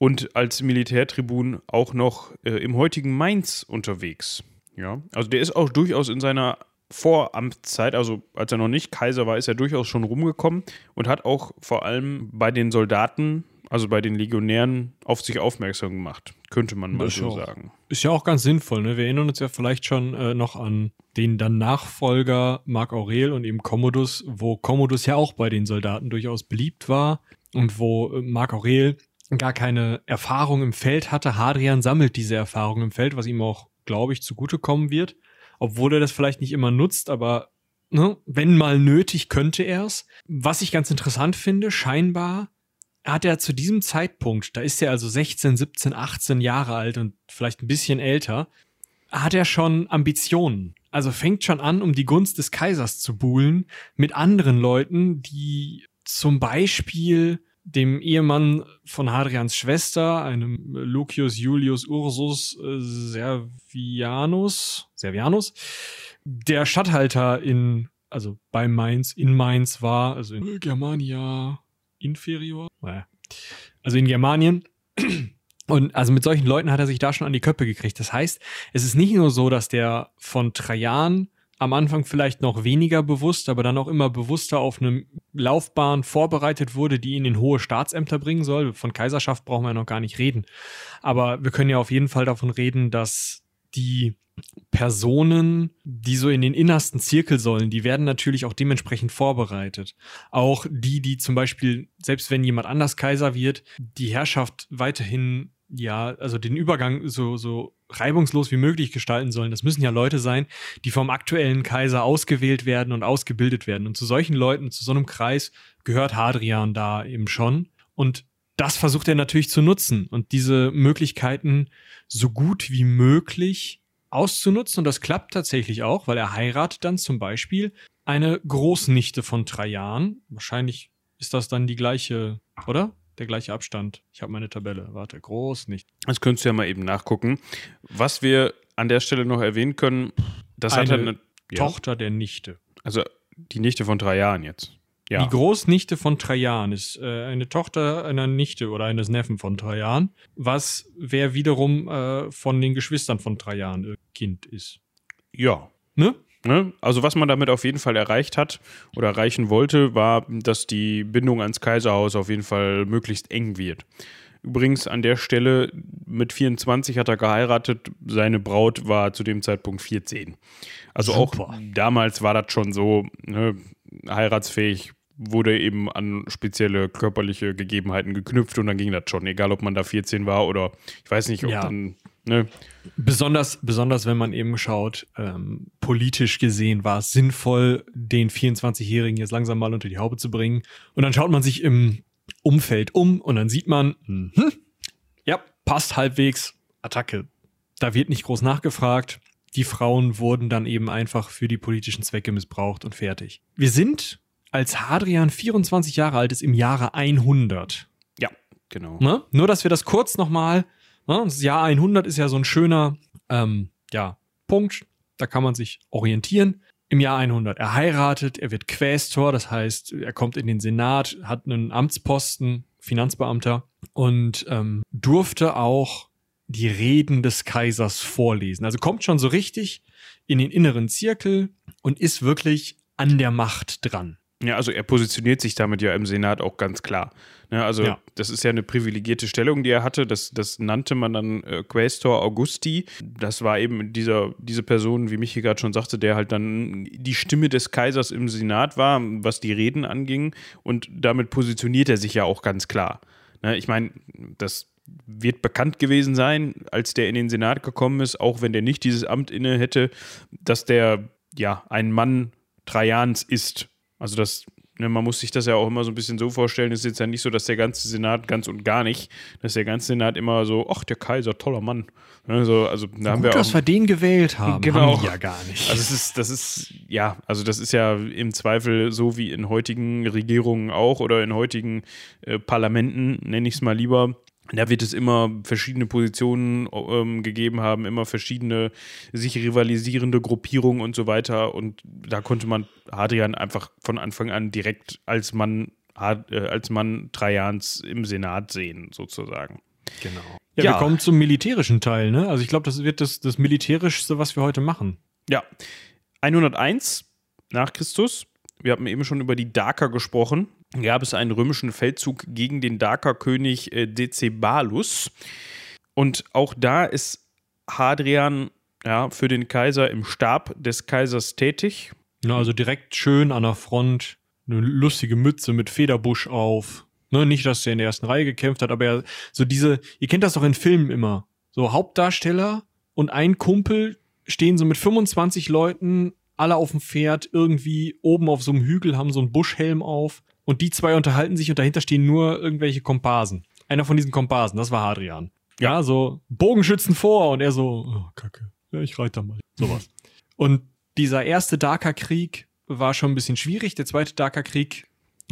und als Militärtribun auch noch äh, im heutigen Mainz unterwegs. Ja, also der ist auch durchaus in seiner Voramtszeit, also als er noch nicht Kaiser war, ist er durchaus schon rumgekommen und hat auch vor allem bei den Soldaten, also bei den Legionären, auf sich aufmerksam gemacht. Könnte man mal so sagen. Ist ja auch ganz sinnvoll, ne? Wir erinnern uns ja vielleicht schon äh, noch an den dann Nachfolger Marc Aurel und eben Commodus, wo Commodus ja auch bei den Soldaten durchaus beliebt war und wo äh, Marc Aurel gar keine Erfahrung im Feld hatte. Hadrian sammelt diese Erfahrung im Feld, was ihm auch, glaube ich, zugutekommen wird. Obwohl er das vielleicht nicht immer nutzt, aber ne, wenn mal nötig, könnte er es. Was ich ganz interessant finde, scheinbar hat er zu diesem Zeitpunkt, da ist er also 16, 17, 18 Jahre alt und vielleicht ein bisschen älter, hat er schon Ambitionen. Also fängt schon an, um die Gunst des Kaisers zu buhlen mit anderen Leuten, die zum Beispiel dem Ehemann von Hadrians Schwester, einem Lucius Julius Ursus äh, Servianus, Servianus, der Statthalter in, also bei Mainz, in Mainz war, also in Germania inferior, also in Germanien. Und also mit solchen Leuten hat er sich da schon an die Köpfe gekriegt. Das heißt, es ist nicht nur so, dass der von Trajan am Anfang vielleicht noch weniger bewusst, aber dann auch immer bewusster auf eine Laufbahn vorbereitet wurde, die ihn in hohe Staatsämter bringen soll. Von Kaiserschaft brauchen wir ja noch gar nicht reden. Aber wir können ja auf jeden Fall davon reden, dass die Personen, die so in den innersten Zirkel sollen, die werden natürlich auch dementsprechend vorbereitet. Auch die, die zum Beispiel, selbst wenn jemand anders Kaiser wird, die Herrschaft weiterhin ja, also den Übergang so, so reibungslos wie möglich gestalten sollen. Das müssen ja Leute sein, die vom aktuellen Kaiser ausgewählt werden und ausgebildet werden. Und zu solchen Leuten, zu so einem Kreis gehört Hadrian da eben schon. Und das versucht er natürlich zu nutzen und diese Möglichkeiten so gut wie möglich auszunutzen. Und das klappt tatsächlich auch, weil er heiratet dann zum Beispiel eine Großnichte von Trajan. Wahrscheinlich ist das dann die gleiche, oder? Der gleiche Abstand. Ich habe meine Tabelle. Warte, groß nicht. Das könntest du ja mal eben nachgucken. Was wir an der Stelle noch erwähnen können, das eine hat eine ja. Tochter der Nichte. Also die Nichte von drei Jahren jetzt. Ja. Die Großnichte von Trajan ist äh, eine Tochter einer Nichte oder eines Neffen von Trajan, was wer wiederum äh, von den Geschwistern von Trajan äh, Kind ist. Ja. Ne? Ne? Also was man damit auf jeden Fall erreicht hat oder erreichen wollte, war, dass die Bindung ans Kaiserhaus auf jeden Fall möglichst eng wird. Übrigens an der Stelle mit 24 hat er geheiratet, seine Braut war zu dem Zeitpunkt 14. Also Super. auch damals war das schon so ne, heiratsfähig, wurde eben an spezielle körperliche Gegebenheiten geknüpft und dann ging das schon, egal ob man da 14 war oder ich weiß nicht, ob ja. dann Ne? Besonders, besonders wenn man eben schaut, ähm, politisch gesehen war es sinnvoll, den 24-Jährigen jetzt langsam mal unter die Haube zu bringen. Und dann schaut man sich im Umfeld um und dann sieht man, hm, ja, passt halbwegs, Attacke. Da wird nicht groß nachgefragt. Die Frauen wurden dann eben einfach für die politischen Zwecke missbraucht und fertig. Wir sind, als Hadrian 24 Jahre alt ist, im Jahre 100. Ja, genau. Ne? Nur, dass wir das kurz nochmal Ne? Das Jahr 100 ist ja so ein schöner ähm, ja, Punkt, da kann man sich orientieren. Im Jahr 100, er heiratet, er wird Quästor, das heißt, er kommt in den Senat, hat einen Amtsposten, Finanzbeamter und ähm, durfte auch die Reden des Kaisers vorlesen. Also kommt schon so richtig in den inneren Zirkel und ist wirklich an der Macht dran. Ja, also er positioniert sich damit ja im Senat auch ganz klar. Ja, also ja. das ist ja eine privilegierte Stellung, die er hatte. Das, das nannte man dann äh, Quaestor Augusti. Das war eben dieser, diese Person, wie Michi gerade schon sagte, der halt dann die Stimme des Kaisers im Senat war, was die Reden anging. Und damit positioniert er sich ja auch ganz klar. Ne, ich meine, das wird bekannt gewesen sein, als der in den Senat gekommen ist, auch wenn der nicht dieses Amt inne hätte, dass der ja ein Mann Trajans ist also das, ne, man muss sich das ja auch immer so ein bisschen so vorstellen, es ist jetzt ja nicht so, dass der ganze Senat ganz und gar nicht, dass der ganze Senat immer so, ach, der Kaiser, toller Mann. Also, also da Gut, haben wir auch, dass wir den gewählt haben. Genau. Haben ja gar nicht. Also es ist, das ist, ja, also das ist ja im Zweifel so wie in heutigen Regierungen auch oder in heutigen äh, Parlamenten, nenne ich es mal lieber, da wird es immer verschiedene Positionen ähm, gegeben haben, immer verschiedene sich rivalisierende Gruppierungen und so weiter. Und da konnte man Hadrian einfach von Anfang an direkt als Mann, äh, als Mann Trajans im Senat sehen, sozusagen. Genau. Ja, ja. wir kommen zum militärischen Teil, ne? Also ich glaube, das wird das, das militärischste, was wir heute machen. Ja. 101 nach Christus. Wir haben eben schon über die Daker gesprochen gab es einen römischen Feldzug gegen den Dakerkönig äh, Decebalus. Und auch da ist Hadrian ja, für den Kaiser im Stab des Kaisers tätig. Ja, also direkt schön an der Front, eine lustige Mütze mit Federbusch auf. Ne, nicht, dass er in der ersten Reihe gekämpft hat, aber er, so diese, ihr kennt das doch in Filmen immer. So Hauptdarsteller und ein Kumpel stehen so mit 25 Leuten, alle auf dem Pferd, irgendwie oben auf so einem Hügel, haben so einen Buschhelm auf und die zwei unterhalten sich und dahinter stehen nur irgendwelche Komparsen. Einer von diesen Komparsen, das war Hadrian. Ja, so Bogenschützen vor und er so, oh, kacke, ja, ich reite da mal. Sowas. und dieser erste Daker-Krieg war schon ein bisschen schwierig. Der zweite Daker-Krieg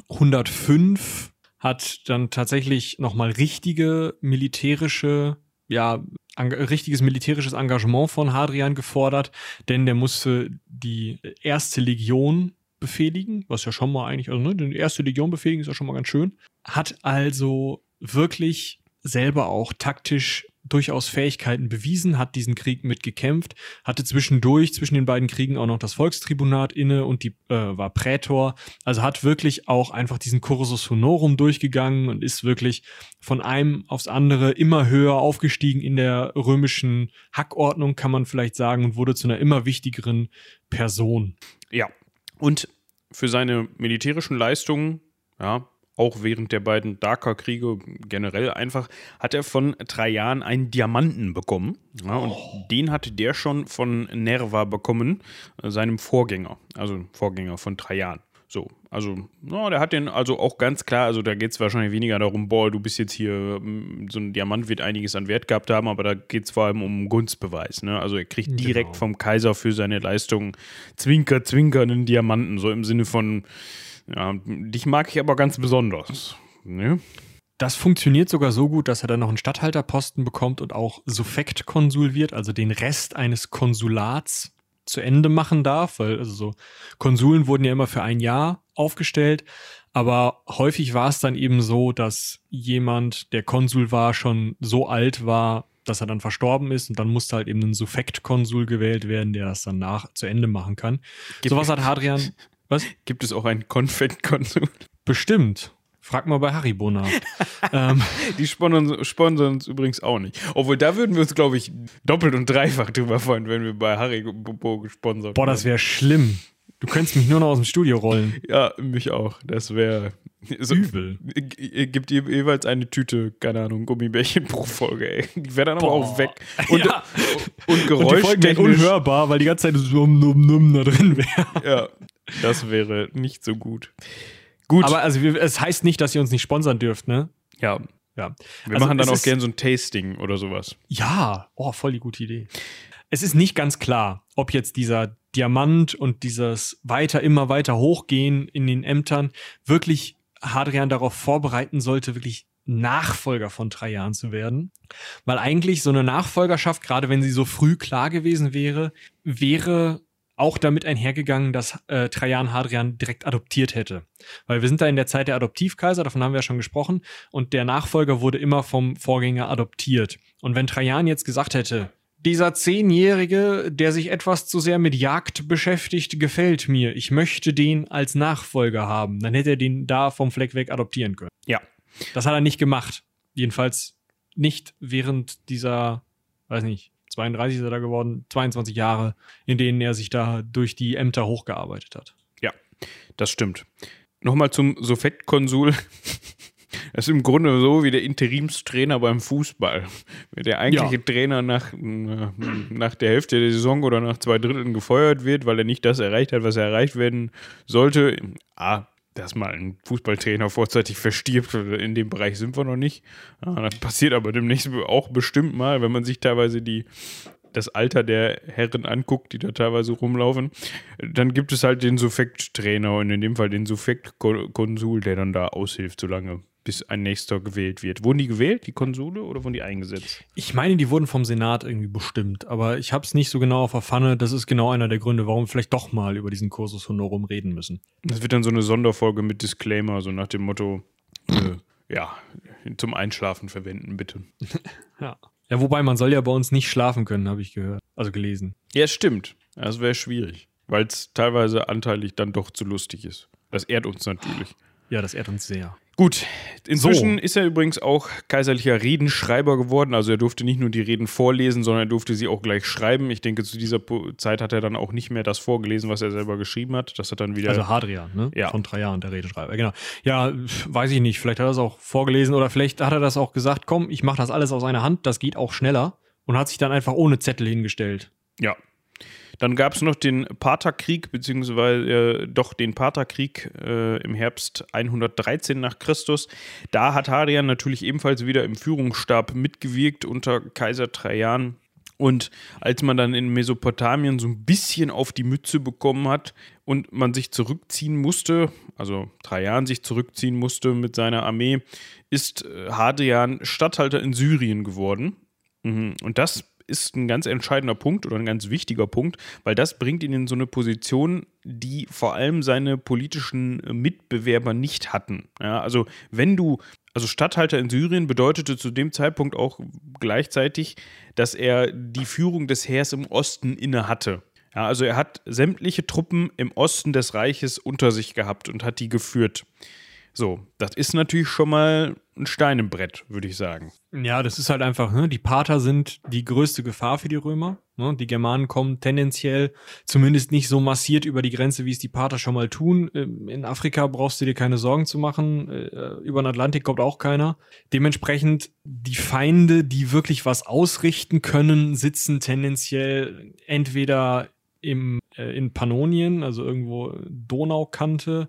105 hat dann tatsächlich nochmal richtige militärische, ja, richtiges militärisches Engagement von Hadrian gefordert, denn der musste die erste Legion befehligen, was ja schon mal eigentlich, also ne, die erste Legion befehligen ist ja schon mal ganz schön. Hat also wirklich selber auch taktisch durchaus Fähigkeiten bewiesen, hat diesen Krieg mitgekämpft, hatte zwischendurch zwischen den beiden Kriegen auch noch das Volkstribunat inne und die äh, war Prätor, also hat wirklich auch einfach diesen Cursus Honorum durchgegangen und ist wirklich von einem aufs andere immer höher aufgestiegen in der römischen Hackordnung, kann man vielleicht sagen, und wurde zu einer immer wichtigeren Person. Ja, und für seine militärischen Leistungen, ja, auch während der beiden Dakar-Kriege generell einfach, hat er von Trajan einen Diamanten bekommen. Ja, und oh. den hatte der schon von Nerva bekommen, äh, seinem Vorgänger, also Vorgänger von Trajan. So, also, no, der hat den also auch ganz klar, also da geht es wahrscheinlich weniger darum, boah, du bist jetzt hier, mm, so ein Diamant wird einiges an Wert gehabt haben, aber da geht es vor allem um Gunstbeweis. Ne? Also er kriegt direkt genau. vom Kaiser für seine Leistung Zwinker, Zwinker einen Diamanten, so im Sinne von, ja, dich mag ich aber ganz besonders. Ne? Das funktioniert sogar so gut, dass er dann noch einen Statthalterposten bekommt und auch Suffektkonsul wird, also den Rest eines Konsulats zu Ende machen darf, weil also so Konsuln wurden ja immer für ein Jahr aufgestellt, aber häufig war es dann eben so, dass jemand, der Konsul war, schon so alt war, dass er dann verstorben ist und dann musste halt eben ein Suffektkonsul gewählt werden, der das dann nach zu Ende machen kann. Gibt Sowas hat Hadrian was? Gibt es auch einen Konfettkonsum? Bestimmt. Frag mal bei Haribo nach. ähm. Die sponsern, sponsern uns übrigens auch nicht. Obwohl, da würden wir uns, glaube ich, doppelt und dreifach drüber freuen, wenn wir bei Haribo gesponsert Boah, das wäre schlimm. Du könntest mich nur noch aus dem Studio rollen. Ja, mich auch. Das wäre so, übel. Gibt ihr jeweils eine Tüte, keine Ahnung, Gummibärchen pro Folge, ey. Die wäre dann Boah. aber auch weg. Und, ja. und geräuschtechnisch. Und unhörbar, weil die ganze Zeit so num, num, da drin wäre. Ja, das wäre nicht so gut. Gut. Aber also es heißt nicht, dass ihr uns nicht sponsern dürft, ne? Ja. Ja. Wir also machen dann auch gerne so ein Tasting oder sowas. Ja, oh, voll die gute Idee. Es ist nicht ganz klar, ob jetzt dieser Diamant und dieses weiter, immer weiter hochgehen in den Ämtern wirklich Hadrian darauf vorbereiten sollte, wirklich Nachfolger von Trajan zu werden. Weil eigentlich so eine Nachfolgerschaft, gerade wenn sie so früh klar gewesen wäre, wäre auch damit einhergegangen, dass äh, Trajan Hadrian direkt adoptiert hätte. Weil wir sind da in der Zeit der Adoptivkaiser, davon haben wir ja schon gesprochen, und der Nachfolger wurde immer vom Vorgänger adoptiert. Und wenn Trajan jetzt gesagt hätte, dieser Zehnjährige, der sich etwas zu sehr mit Jagd beschäftigt, gefällt mir. Ich möchte den als Nachfolger haben. Dann hätte er den da vom Fleck weg adoptieren können. Ja. Das hat er nicht gemacht. Jedenfalls nicht während dieser, weiß nicht, 32 ist er da geworden, 22 Jahre, in denen er sich da durch die Ämter hochgearbeitet hat. Ja, das stimmt. Nochmal zum Sofettkonsul. Das ist im Grunde so wie der Interimstrainer beim Fußball. Wenn der eigentliche ja. Trainer nach, nach der Hälfte der Saison oder nach zwei Dritteln gefeuert wird, weil er nicht das erreicht hat, was er erreicht werden sollte. A, dass mal ein Fußballtrainer vorzeitig verstirbt, in dem Bereich sind wir noch nicht. Ja, das passiert aber demnächst auch bestimmt mal, wenn man sich teilweise die, das Alter der Herren anguckt, die da teilweise rumlaufen. Dann gibt es halt den Suffekt-Trainer und in dem Fall den Suffekt-Konsul, der dann da aushilft, solange bis ein nächster gewählt wird. Wurden die gewählt, die Konsule, oder wurden die eingesetzt? Ich meine, die wurden vom Senat irgendwie bestimmt, aber ich habe es nicht so genau auf der Pfanne. Das ist genau einer der Gründe, warum wir vielleicht doch mal über diesen Kursus Honorum reden müssen. Das wird dann so eine Sonderfolge mit Disclaimer, so nach dem Motto, äh, ja, zum Einschlafen verwenden, bitte. ja. Ja, wobei man soll ja bei uns nicht schlafen können, habe ich gehört. Also gelesen. Ja, stimmt. Das wäre schwierig, weil es teilweise anteilig dann doch zu lustig ist. Das ehrt uns natürlich. Ja, das ehrt uns sehr. Gut, inzwischen so. ist er übrigens auch kaiserlicher Redenschreiber geworden. Also er durfte nicht nur die Reden vorlesen, sondern er durfte sie auch gleich schreiben. Ich denke, zu dieser Zeit hat er dann auch nicht mehr das vorgelesen, was er selber geschrieben hat. Das hat dann wieder. Also Hadrian, ne? Ja. Von drei Jahren, der Redenschreiber. Genau. Ja, weiß ich nicht. Vielleicht hat er das auch vorgelesen oder vielleicht hat er das auch gesagt, komm, ich mache das alles aus einer Hand, das geht auch schneller. Und hat sich dann einfach ohne Zettel hingestellt. Ja, dann gab es noch den Partherkrieg, beziehungsweise äh, doch den Partherkrieg äh, im Herbst 113 nach Christus. Da hat Hadrian natürlich ebenfalls wieder im Führungsstab mitgewirkt unter Kaiser Trajan Und als man dann in Mesopotamien so ein bisschen auf die Mütze bekommen hat und man sich zurückziehen musste, also Trajan sich zurückziehen musste mit seiner Armee, ist äh, Hadrian Statthalter in Syrien geworden. Mhm. Und das ist ein ganz entscheidender Punkt oder ein ganz wichtiger Punkt, weil das bringt ihn in so eine Position, die vor allem seine politischen Mitbewerber nicht hatten. Ja, also wenn du also Statthalter in Syrien bedeutete zu dem Zeitpunkt auch gleichzeitig, dass er die Führung des Heers im Osten inne hatte. Ja, also er hat sämtliche Truppen im Osten des Reiches unter sich gehabt und hat die geführt. So, das ist natürlich schon mal ein Stein im Brett, würde ich sagen. Ja, das ist halt einfach, ne? die Parther sind die größte Gefahr für die Römer. Ne? Die Germanen kommen tendenziell zumindest nicht so massiert über die Grenze, wie es die Parther schon mal tun. Ähm, in Afrika brauchst du dir keine Sorgen zu machen. Äh, über den Atlantik kommt auch keiner. Dementsprechend die Feinde, die wirklich was ausrichten können, sitzen tendenziell entweder im, äh, in Pannonien, also irgendwo Donaukante,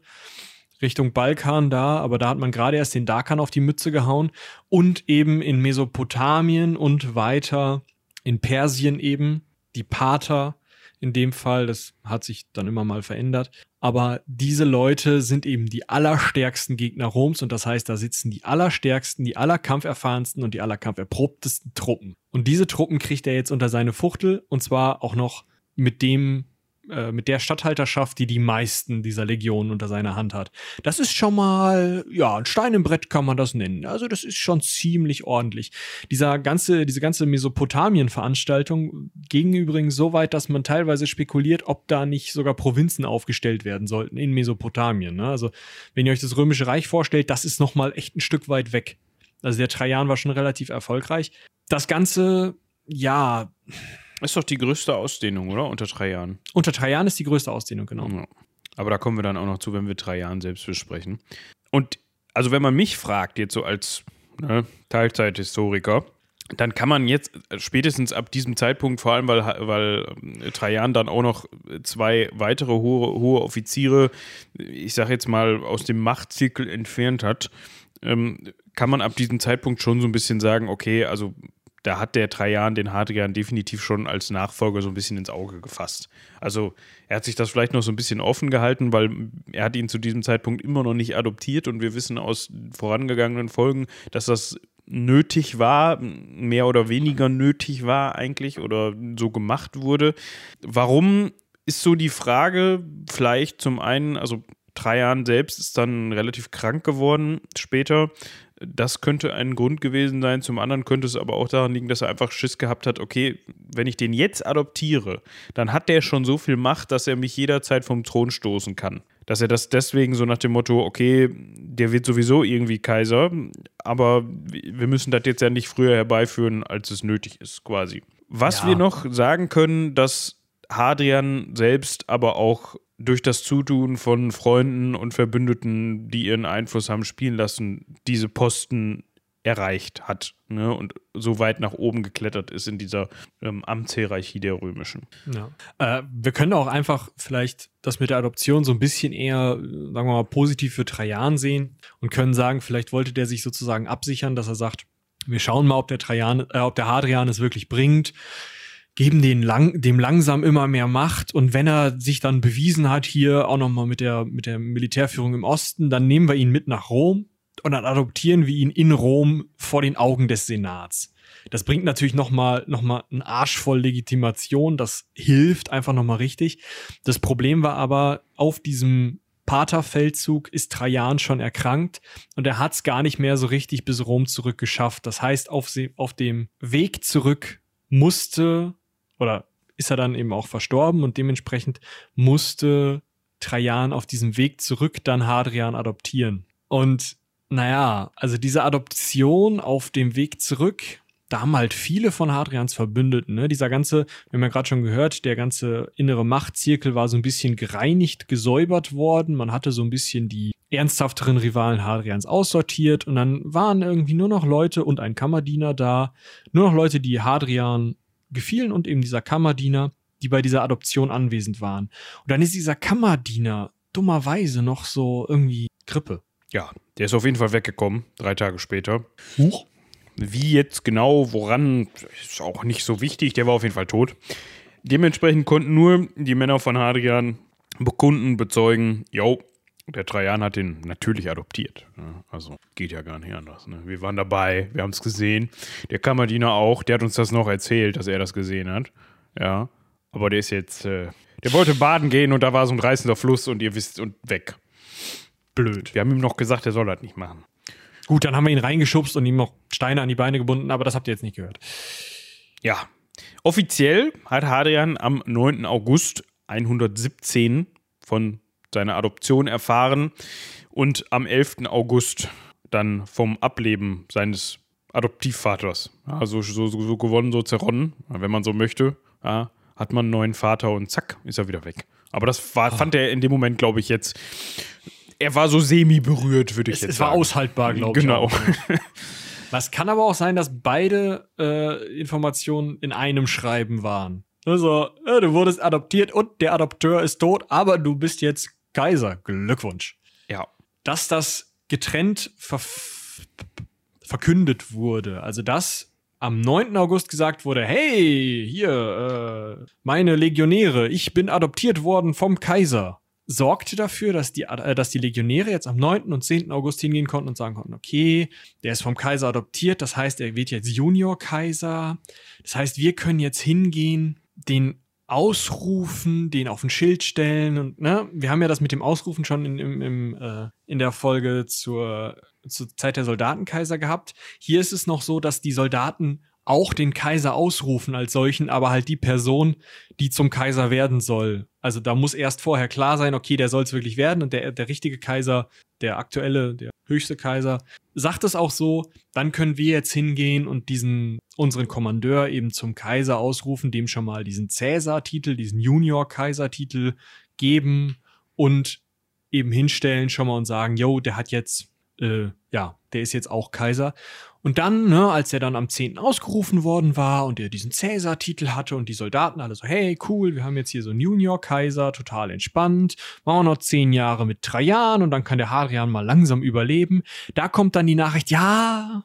Richtung Balkan da, aber da hat man gerade erst den Dakan auf die Mütze gehauen und eben in Mesopotamien und weiter in Persien eben die Pater in dem Fall, das hat sich dann immer mal verändert, aber diese Leute sind eben die allerstärksten Gegner Roms und das heißt, da sitzen die allerstärksten, die allerkampferfahrensten und die allerkampferprobtesten Truppen. Und diese Truppen kriegt er jetzt unter seine Fuchtel und zwar auch noch mit dem äh, mit der Statthalterschaft, die die meisten dieser Legionen unter seiner Hand hat. Das ist schon mal, ja, ein Stein im Brett kann man das nennen. Also das ist schon ziemlich ordentlich. Dieser ganze, diese ganze Mesopotamien-Veranstaltung ging übrigens so weit, dass man teilweise spekuliert, ob da nicht sogar Provinzen aufgestellt werden sollten in Mesopotamien. Ne? Also wenn ihr euch das Römische Reich vorstellt, das ist noch mal echt ein Stück weit weg. Also der Trajan war schon relativ erfolgreich. Das Ganze, ja, ist doch die größte Ausdehnung, oder? Unter drei Jahren. Unter drei Jahren ist die größte Ausdehnung, genau. Ja. Aber da kommen wir dann auch noch zu, wenn wir drei Jahren selbst besprechen. Und also wenn man mich fragt, jetzt so als ne, Teilzeithistoriker, dann kann man jetzt spätestens ab diesem Zeitpunkt, vor allem weil, weil Trajan dann auch noch zwei weitere hohe, hohe Offiziere, ich sage jetzt mal, aus dem Machtzirkel entfernt hat, ähm, kann man ab diesem Zeitpunkt schon so ein bisschen sagen, okay, also da hat der Trajan den Hadrian definitiv schon als Nachfolger so ein bisschen ins Auge gefasst. Also er hat sich das vielleicht noch so ein bisschen offen gehalten, weil er hat ihn zu diesem Zeitpunkt immer noch nicht adoptiert und wir wissen aus vorangegangenen Folgen, dass das nötig war, mehr oder weniger nötig war eigentlich oder so gemacht wurde. Warum ist so die Frage, vielleicht zum einen, also Trajan selbst ist dann relativ krank geworden später. Das könnte ein Grund gewesen sein. Zum anderen könnte es aber auch daran liegen, dass er einfach Schiss gehabt hat, okay, wenn ich den jetzt adoptiere, dann hat der schon so viel Macht, dass er mich jederzeit vom Thron stoßen kann. Dass er das deswegen so nach dem Motto, okay, der wird sowieso irgendwie Kaiser, aber wir müssen das jetzt ja nicht früher herbeiführen, als es nötig ist, quasi. Was ja. wir noch sagen können, dass Hadrian selbst aber auch durch das Zutun von Freunden und Verbündeten, die ihren Einfluss haben spielen lassen, diese Posten erreicht hat ne, und so weit nach oben geklettert ist in dieser ähm, Amtshierarchie der römischen. Ja. Äh, wir können auch einfach vielleicht das mit der Adoption so ein bisschen eher, sagen wir mal, positiv für Trajan sehen und können sagen, vielleicht wollte der sich sozusagen absichern, dass er sagt, wir schauen mal, ob der Trajan, äh, ob der Hadrian es wirklich bringt geben den lang, dem langsam immer mehr Macht und wenn er sich dann bewiesen hat hier auch nochmal mit der, mit der Militärführung im Osten, dann nehmen wir ihn mit nach Rom und dann adoptieren wir ihn in Rom vor den Augen des Senats. Das bringt natürlich nochmal noch mal einen Arsch voll Legitimation, das hilft einfach nochmal richtig. Das Problem war aber, auf diesem Paterfeldzug ist Trajan schon erkrankt und er hat es gar nicht mehr so richtig bis Rom zurückgeschafft. Das heißt, auf, auf dem Weg zurück musste oder ist er dann eben auch verstorben und dementsprechend musste Trajan auf diesem Weg zurück dann Hadrian adoptieren. Und naja, also diese Adoption auf dem Weg zurück, da haben halt viele von Hadrians Verbündeten, ne? Dieser ganze, wir haben ja gerade schon gehört, der ganze innere Machtzirkel war so ein bisschen gereinigt, gesäubert worden. Man hatte so ein bisschen die ernsthafteren Rivalen Hadrians aussortiert und dann waren irgendwie nur noch Leute und ein Kammerdiener da, nur noch Leute, die Hadrian gefielen und eben dieser Kammerdiener, die bei dieser Adoption anwesend waren. Und dann ist dieser Kammerdiener dummerweise noch so irgendwie Grippe. Ja, der ist auf jeden Fall weggekommen, drei Tage später. Huch. Wie jetzt genau, woran, ist auch nicht so wichtig. Der war auf jeden Fall tot. Dementsprechend konnten nur die Männer von Hadrian bekunden, bezeugen, yo, der Trajan hat ihn natürlich adoptiert. Also geht ja gar nicht anders. Ne? Wir waren dabei, wir haben es gesehen. Der Kammerdiener auch, der hat uns das noch erzählt, dass er das gesehen hat. Ja, aber der ist jetzt, äh, der wollte baden gehen und da war so ein reißender Fluss und ihr wisst, und weg. Blöd. Wir haben ihm noch gesagt, er soll das nicht machen. Gut, dann haben wir ihn reingeschubst und ihm noch Steine an die Beine gebunden, aber das habt ihr jetzt nicht gehört. Ja. Offiziell hat Hadrian am 9. August 117 von seiner Adoption erfahren und am 11. August dann vom Ableben seines Adoptivvaters. Also so, so, so gewonnen, so zerronnen, wenn man so möchte. Ja, hat man einen neuen Vater und zack, ist er wieder weg. Aber das war, fand er in dem Moment, glaube ich, jetzt. Er war so semi-berührt, würde ich es, jetzt es sagen. war aushaltbar, glaube genau. ich. Genau. Was kann aber auch sein, dass beide äh, Informationen in einem Schreiben waren. Also, ja, du wurdest adoptiert und der Adopteur ist tot, aber du bist jetzt Kaiser. Glückwunsch. Ja. Dass das getrennt ver verkündet wurde. Also, dass am 9. August gesagt wurde, hey, hier, äh, meine Legionäre, ich bin adoptiert worden vom Kaiser, sorgte dafür, dass die, äh, dass die Legionäre jetzt am 9. und 10. August hingehen konnten und sagen konnten, okay, der ist vom Kaiser adoptiert, das heißt, er wird jetzt Junior-Kaiser. Das heißt, wir können jetzt hingehen, den ausrufen, den auf ein Schild stellen und ne, wir haben ja das mit dem Ausrufen schon in, im, im, äh, in der Folge zur, zur Zeit der Soldatenkaiser gehabt. Hier ist es noch so, dass die Soldaten auch den Kaiser ausrufen als solchen, aber halt die Person, die zum Kaiser werden soll. Also da muss erst vorher klar sein, okay, der soll es wirklich werden und der, der richtige Kaiser, der aktuelle, der höchste Kaiser, sagt es auch so, dann können wir jetzt hingehen und diesen, unseren Kommandeur eben zum Kaiser ausrufen, dem schon mal diesen Cäsar-Titel, diesen Junior-Kaiser-Titel geben und eben hinstellen schon mal und sagen, yo, der hat jetzt, äh, ja, der ist jetzt auch Kaiser. Und dann, ne, als er dann am 10. ausgerufen worden war und er diesen Cäsar-Titel hatte und die Soldaten alle so, hey, cool, wir haben jetzt hier so einen Junior-Kaiser, total entspannt, machen wir noch zehn Jahre mit Trajan und dann kann der Hadrian mal langsam überleben. Da kommt dann die Nachricht, ja,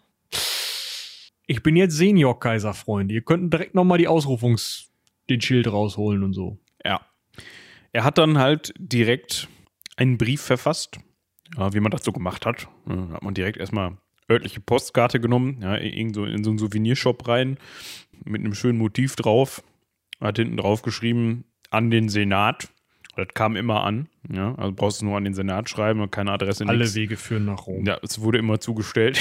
ich bin jetzt Senior-Kaiser, Freunde. Ihr könnt direkt nochmal die Ausrufungs-, den Schild rausholen und so. Ja. Er hat dann halt direkt einen Brief verfasst, wie man das so gemacht hat. Da hat man direkt erstmal örtliche Postkarte genommen, ja, in so, in so einen Souvenirshop rein, mit einem schönen Motiv drauf. Hat hinten drauf geschrieben, an den Senat. Das kam immer an. Ja, also brauchst du nur an den Senat schreiben und keine Adresse. Alle nix. Wege führen nach Rom. Ja, es wurde immer zugestellt.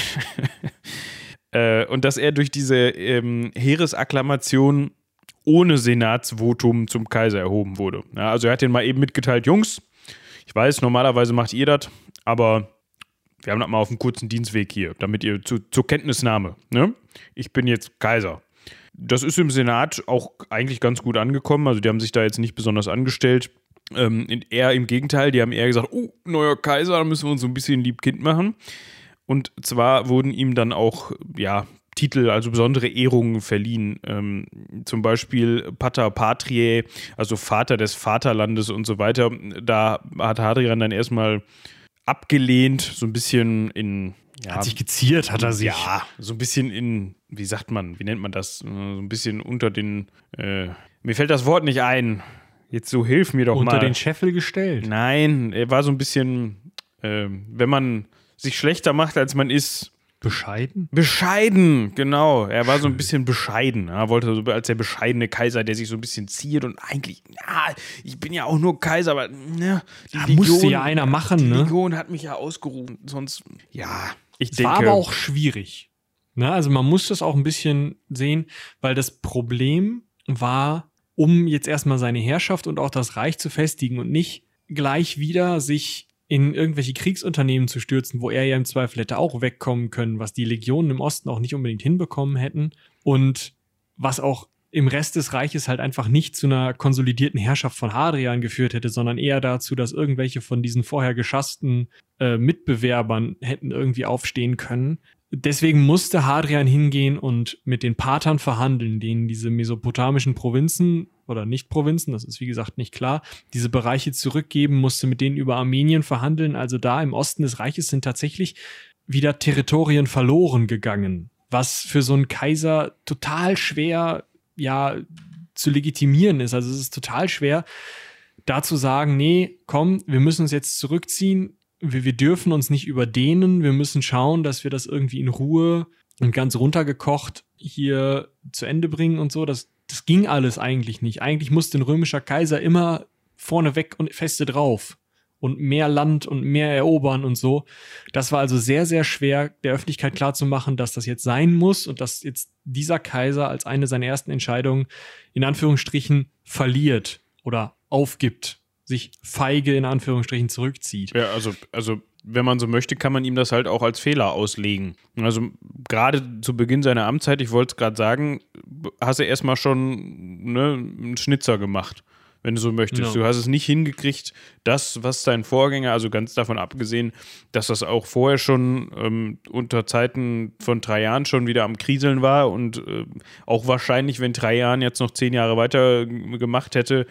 äh, und dass er durch diese ähm, Heeresakklamation ohne Senatsvotum zum Kaiser erhoben wurde. Ja, also er hat den mal eben mitgeteilt, Jungs, ich weiß, normalerweise macht ihr das, aber wir haben das mal auf einem kurzen Dienstweg hier, damit ihr zu, zur Kenntnisnahme, ne? Ich bin jetzt Kaiser. Das ist im Senat auch eigentlich ganz gut angekommen. Also die haben sich da jetzt nicht besonders angestellt. Ähm, eher im Gegenteil, die haben eher gesagt, oh, neuer Kaiser, da müssen wir uns so ein bisschen lieb-kind machen. Und zwar wurden ihm dann auch, ja, Titel, also besondere Ehrungen verliehen. Ähm, zum Beispiel Pater Patriae, also Vater des Vaterlandes und so weiter. Da hat Hadrian dann erstmal abgelehnt, so ein bisschen in. Ja, Hat sich geziert, hat er sich. ja, so ein bisschen in, wie sagt man, wie nennt man das? So ein bisschen unter den, äh, mir fällt das Wort nicht ein. Jetzt so hilf mir doch unter mal. den Scheffel gestellt. Nein, er war so ein bisschen, äh, wenn man sich schlechter macht, als man ist, Bescheiden? Bescheiden, genau. Er war so ein bisschen bescheiden. Er wollte so als der bescheidene Kaiser, der sich so ein bisschen ziert und eigentlich, ja, ich bin ja auch nur Kaiser, aber ne, die Da musste ja einer machen, die ne? Legion hat mich ja ausgerufen. Sonst, ja, ich Es denke. war aber auch schwierig. Ne? Also man muss das auch ein bisschen sehen, weil das Problem war, um jetzt erstmal seine Herrschaft und auch das Reich zu festigen und nicht gleich wieder sich in irgendwelche Kriegsunternehmen zu stürzen, wo er ja im Zweifel hätte auch wegkommen können, was die Legionen im Osten auch nicht unbedingt hinbekommen hätten und was auch im Rest des Reiches halt einfach nicht zu einer konsolidierten Herrschaft von Hadrian geführt hätte, sondern eher dazu, dass irgendwelche von diesen vorher geschassten äh, Mitbewerbern hätten irgendwie aufstehen können. Deswegen musste Hadrian hingehen und mit den Patern verhandeln, denen diese mesopotamischen Provinzen oder nicht Provinzen, das ist wie gesagt nicht klar, diese Bereiche zurückgeben, musste mit denen über Armenien verhandeln. Also da im Osten des Reiches sind tatsächlich wieder Territorien verloren gegangen, was für so einen Kaiser total schwer, ja, zu legitimieren ist. Also es ist total schwer, da zu sagen, nee, komm, wir müssen uns jetzt zurückziehen, wir, wir dürfen uns nicht überdehnen, wir müssen schauen, dass wir das irgendwie in Ruhe und ganz runtergekocht hier zu Ende bringen und so. Das, das ging alles eigentlich nicht. Eigentlich musste ein römischer Kaiser immer vorne weg und feste drauf und mehr Land und mehr erobern und so. Das war also sehr, sehr schwer, der Öffentlichkeit klarzumachen, dass das jetzt sein muss und dass jetzt dieser Kaiser als eine seiner ersten Entscheidungen in Anführungsstrichen verliert oder aufgibt, sich feige in Anführungsstrichen zurückzieht. Ja, also, also wenn man so möchte, kann man ihm das halt auch als Fehler auslegen. Also gerade zu Beginn seiner Amtszeit, ich wollte es gerade sagen, hast du erstmal schon ne, einen Schnitzer gemacht wenn du so möchtest. Ja. Du hast es nicht hingekriegt, das, was dein Vorgänger, also ganz davon abgesehen, dass das auch vorher schon ähm, unter Zeiten von drei Jahren schon wieder am Kriseln war und äh, auch wahrscheinlich, wenn drei Jahren jetzt noch zehn Jahre weiter gemacht hätte,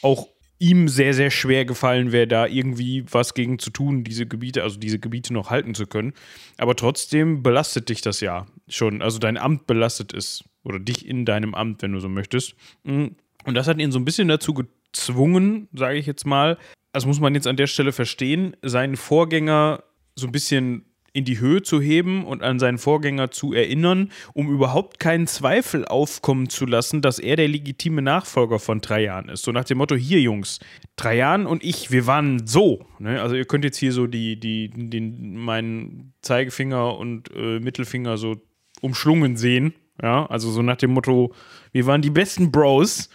auch ihm sehr, sehr schwer gefallen wäre, da irgendwie was gegen zu tun, diese Gebiete, also diese Gebiete noch halten zu können. Aber trotzdem belastet dich das ja schon. Also dein Amt belastet es. Oder dich in deinem Amt, wenn du so möchtest. Und das hat ihn so ein bisschen dazu gezwungen, sage ich jetzt mal. Das muss man jetzt an der Stelle verstehen, seinen Vorgänger so ein bisschen in die Höhe zu heben und an seinen Vorgänger zu erinnern, um überhaupt keinen Zweifel aufkommen zu lassen, dass er der legitime Nachfolger von Trajan ist. So nach dem Motto, hier Jungs, Trajan und ich, wir waren so. Ne? Also ihr könnt jetzt hier so die, die, den, meinen Zeigefinger und äh, Mittelfinger so umschlungen sehen. Ja, also so nach dem Motto, wir waren die besten Bros.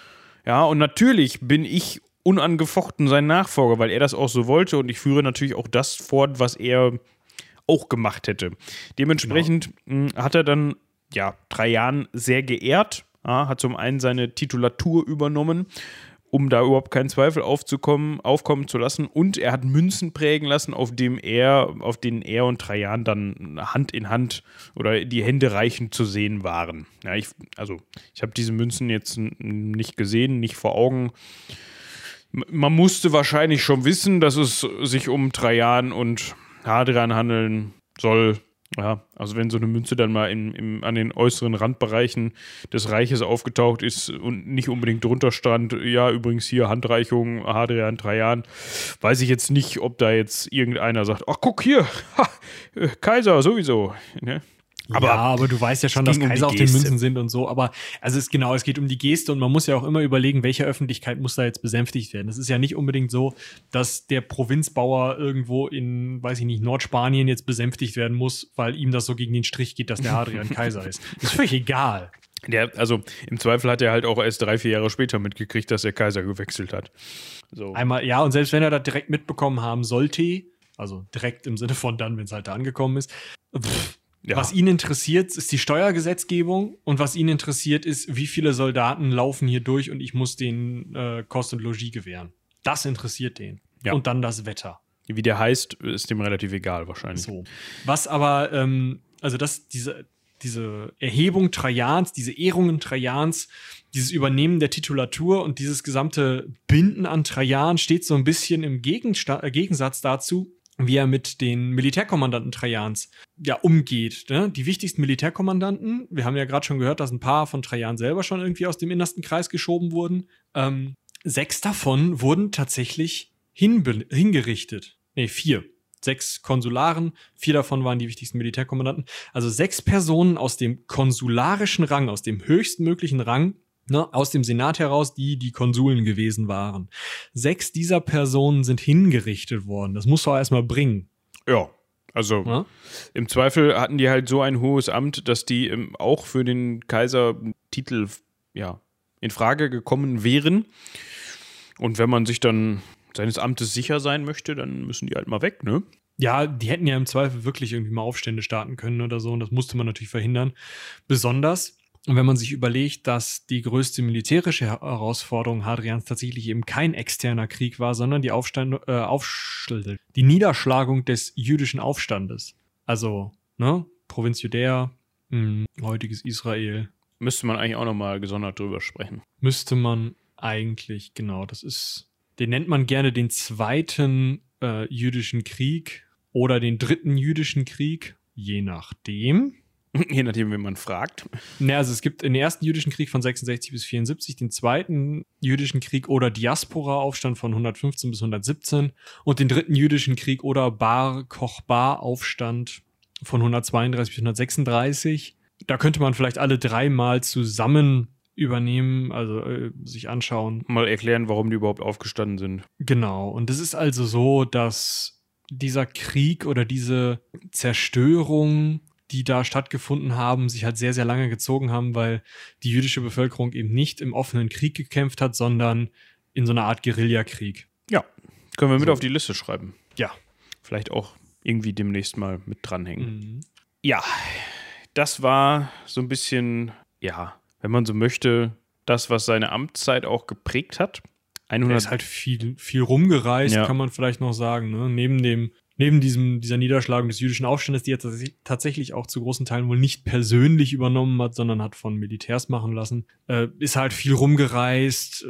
Ja, und natürlich bin ich unangefochten sein Nachfolger, weil er das auch so wollte und ich führe natürlich auch das fort, was er auch gemacht hätte. Dementsprechend genau. hat er dann ja drei Jahren sehr geehrt, ja, hat zum einen seine Titulatur übernommen, um da überhaupt keinen Zweifel aufzukommen, aufkommen zu lassen. Und er hat Münzen prägen lassen, auf dem er, auf denen er und Trajan dann Hand in Hand oder die Hände reichend zu sehen waren. Ja, ich, also ich habe diese Münzen jetzt nicht gesehen, nicht vor Augen. Man musste wahrscheinlich schon wissen, dass es sich um Trajan und Hadrian handeln soll. Ja, also wenn so eine Münze dann mal in, in, an den äußeren Randbereichen des Reiches aufgetaucht ist und nicht unbedingt drunter stand, ja, übrigens hier Handreichung Hadrian Trajan, weiß ich jetzt nicht, ob da jetzt irgendeiner sagt, ach guck hier, ha, Kaiser sowieso. Ne? Aber ja, aber du weißt ja schon, dass Kaiser um auf den Münzen sind und so. Aber also es ist genau, es geht um die Geste und man muss ja auch immer überlegen, welche Öffentlichkeit muss da jetzt besänftigt werden. Es ist ja nicht unbedingt so, dass der Provinzbauer irgendwo in, weiß ich nicht, Nordspanien jetzt besänftigt werden muss, weil ihm das so gegen den Strich geht, dass der Adrian Kaiser ist. Das ist völlig egal. Der, also im Zweifel hat er halt auch erst drei, vier Jahre später mitgekriegt, dass der Kaiser gewechselt hat. So. Einmal, ja, und selbst wenn er das direkt mitbekommen haben sollte, also direkt im Sinne von dann, wenn es halt da angekommen ist, pff, ja. Was ihn interessiert, ist die Steuergesetzgebung und was ihn interessiert, ist, wie viele Soldaten laufen hier durch und ich muss denen äh, Kost und Logis gewähren. Das interessiert den. Ja. Und dann das Wetter. Wie der heißt, ist dem relativ egal wahrscheinlich. So. Was aber, ähm, also das, diese, diese Erhebung Trajans, diese Ehrungen Trajans, dieses Übernehmen der Titulatur und dieses gesamte Binden an Trajan steht so ein bisschen im Gegensta äh, Gegensatz dazu, wie er mit den Militärkommandanten Trajans ja umgeht. Ne? Die wichtigsten Militärkommandanten, wir haben ja gerade schon gehört, dass ein paar von Trajan selber schon irgendwie aus dem innersten Kreis geschoben wurden. Ähm, sechs davon wurden tatsächlich hingerichtet. Nee, vier. Sechs Konsularen, vier davon waren die wichtigsten Militärkommandanten. Also sechs Personen aus dem konsularischen Rang, aus dem höchstmöglichen Rang, ne, aus dem Senat heraus, die die Konsuln gewesen waren. Sechs dieser Personen sind hingerichtet worden. Das musst du auch erstmal bringen. Ja. Also ja? im Zweifel hatten die halt so ein hohes Amt, dass die ähm, auch für den Kaisertitel ja, in Frage gekommen wären. Und wenn man sich dann seines Amtes sicher sein möchte, dann müssen die halt mal weg, ne? Ja, die hätten ja im Zweifel wirklich irgendwie mal Aufstände starten können oder so. Und das musste man natürlich verhindern. Besonders, und wenn man sich überlegt, dass die größte militärische Herausforderung Hadrians tatsächlich eben kein externer Krieg war, sondern die Aufstand, äh, Aufsch die Niederschlagung des jüdischen Aufstandes. Also, ne, Provinz Judäa, mh, hm, heutiges Israel. Müsste man eigentlich auch nochmal gesondert drüber sprechen. Müsste man eigentlich, genau. Das ist, den nennt man gerne den zweiten äh, jüdischen Krieg oder den dritten jüdischen Krieg, je nachdem. Je nachdem, wen man fragt. Ja, also es gibt den ersten jüdischen Krieg von 66 bis 74, den zweiten jüdischen Krieg oder Diaspora-Aufstand von 115 bis 117 und den dritten jüdischen Krieg oder Bar-Kochbar-Aufstand von 132 bis 136. Da könnte man vielleicht alle dreimal zusammen übernehmen, also äh, sich anschauen. Mal erklären, warum die überhaupt aufgestanden sind. Genau. Und es ist also so, dass dieser Krieg oder diese Zerstörung, die da stattgefunden haben, sich halt sehr, sehr lange gezogen haben, weil die jüdische Bevölkerung eben nicht im offenen Krieg gekämpft hat, sondern in so einer Art Guerillakrieg. Ja, können wir mit so. auf die Liste schreiben. Ja. Vielleicht auch irgendwie demnächst mal mit dranhängen. Mhm. Ja, das war so ein bisschen, ja, wenn man so möchte, das, was seine Amtszeit auch geprägt hat. 100 er ist halt viel, viel rumgereist, ja. kann man vielleicht noch sagen. Ne? Neben dem neben diesem, dieser Niederschlagung des jüdischen Aufstandes, die er tatsächlich auch zu großen Teilen wohl nicht persönlich übernommen hat, sondern hat von Militärs machen lassen, äh, ist halt viel rumgereist, äh,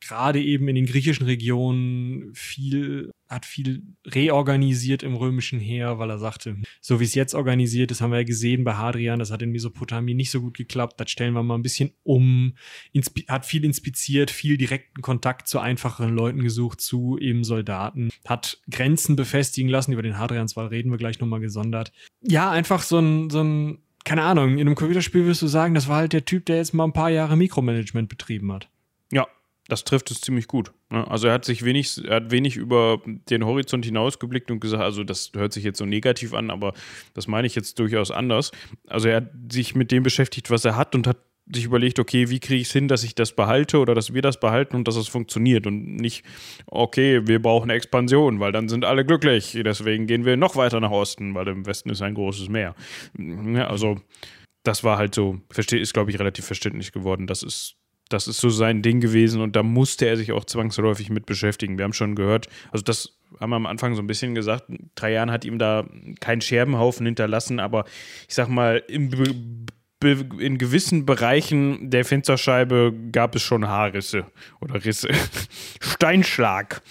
gerade eben in den griechischen Regionen viel hat viel reorganisiert im römischen Heer, weil er sagte, so wie es jetzt organisiert ist, haben wir ja gesehen bei Hadrian, das hat in Mesopotamien nicht so gut geklappt, das stellen wir mal ein bisschen um, Inspi hat viel inspiziert, viel direkten Kontakt zu einfacheren Leuten gesucht, zu eben Soldaten, hat Grenzen befestigen lassen, über den Hadrianswall reden wir gleich nochmal gesondert. Ja, einfach so ein, so ein, keine Ahnung, in einem Computerspiel wirst du sagen, das war halt der Typ, der jetzt mal ein paar Jahre Mikromanagement betrieben hat. Das trifft es ziemlich gut. Ne? Also er hat sich wenig, er hat wenig über den Horizont hinausgeblickt und gesagt, also das hört sich jetzt so negativ an, aber das meine ich jetzt durchaus anders. Also er hat sich mit dem beschäftigt, was er hat und hat sich überlegt, okay, wie kriege ich es hin, dass ich das behalte oder dass wir das behalten und dass es funktioniert und nicht, okay, wir brauchen Expansion, weil dann sind alle glücklich. Deswegen gehen wir noch weiter nach Osten, weil im Westen ist ein großes Meer. Ja, also das war halt so, ist glaube ich relativ verständlich geworden. Das ist das ist so sein Ding gewesen und da musste er sich auch zwangsläufig mit beschäftigen. Wir haben schon gehört, also das haben wir am Anfang so ein bisschen gesagt, Trajan hat ihm da keinen Scherbenhaufen hinterlassen, aber ich sag mal, im in gewissen Bereichen der Fensterscheibe gab es schon Haarrisse oder Risse. Steinschlag.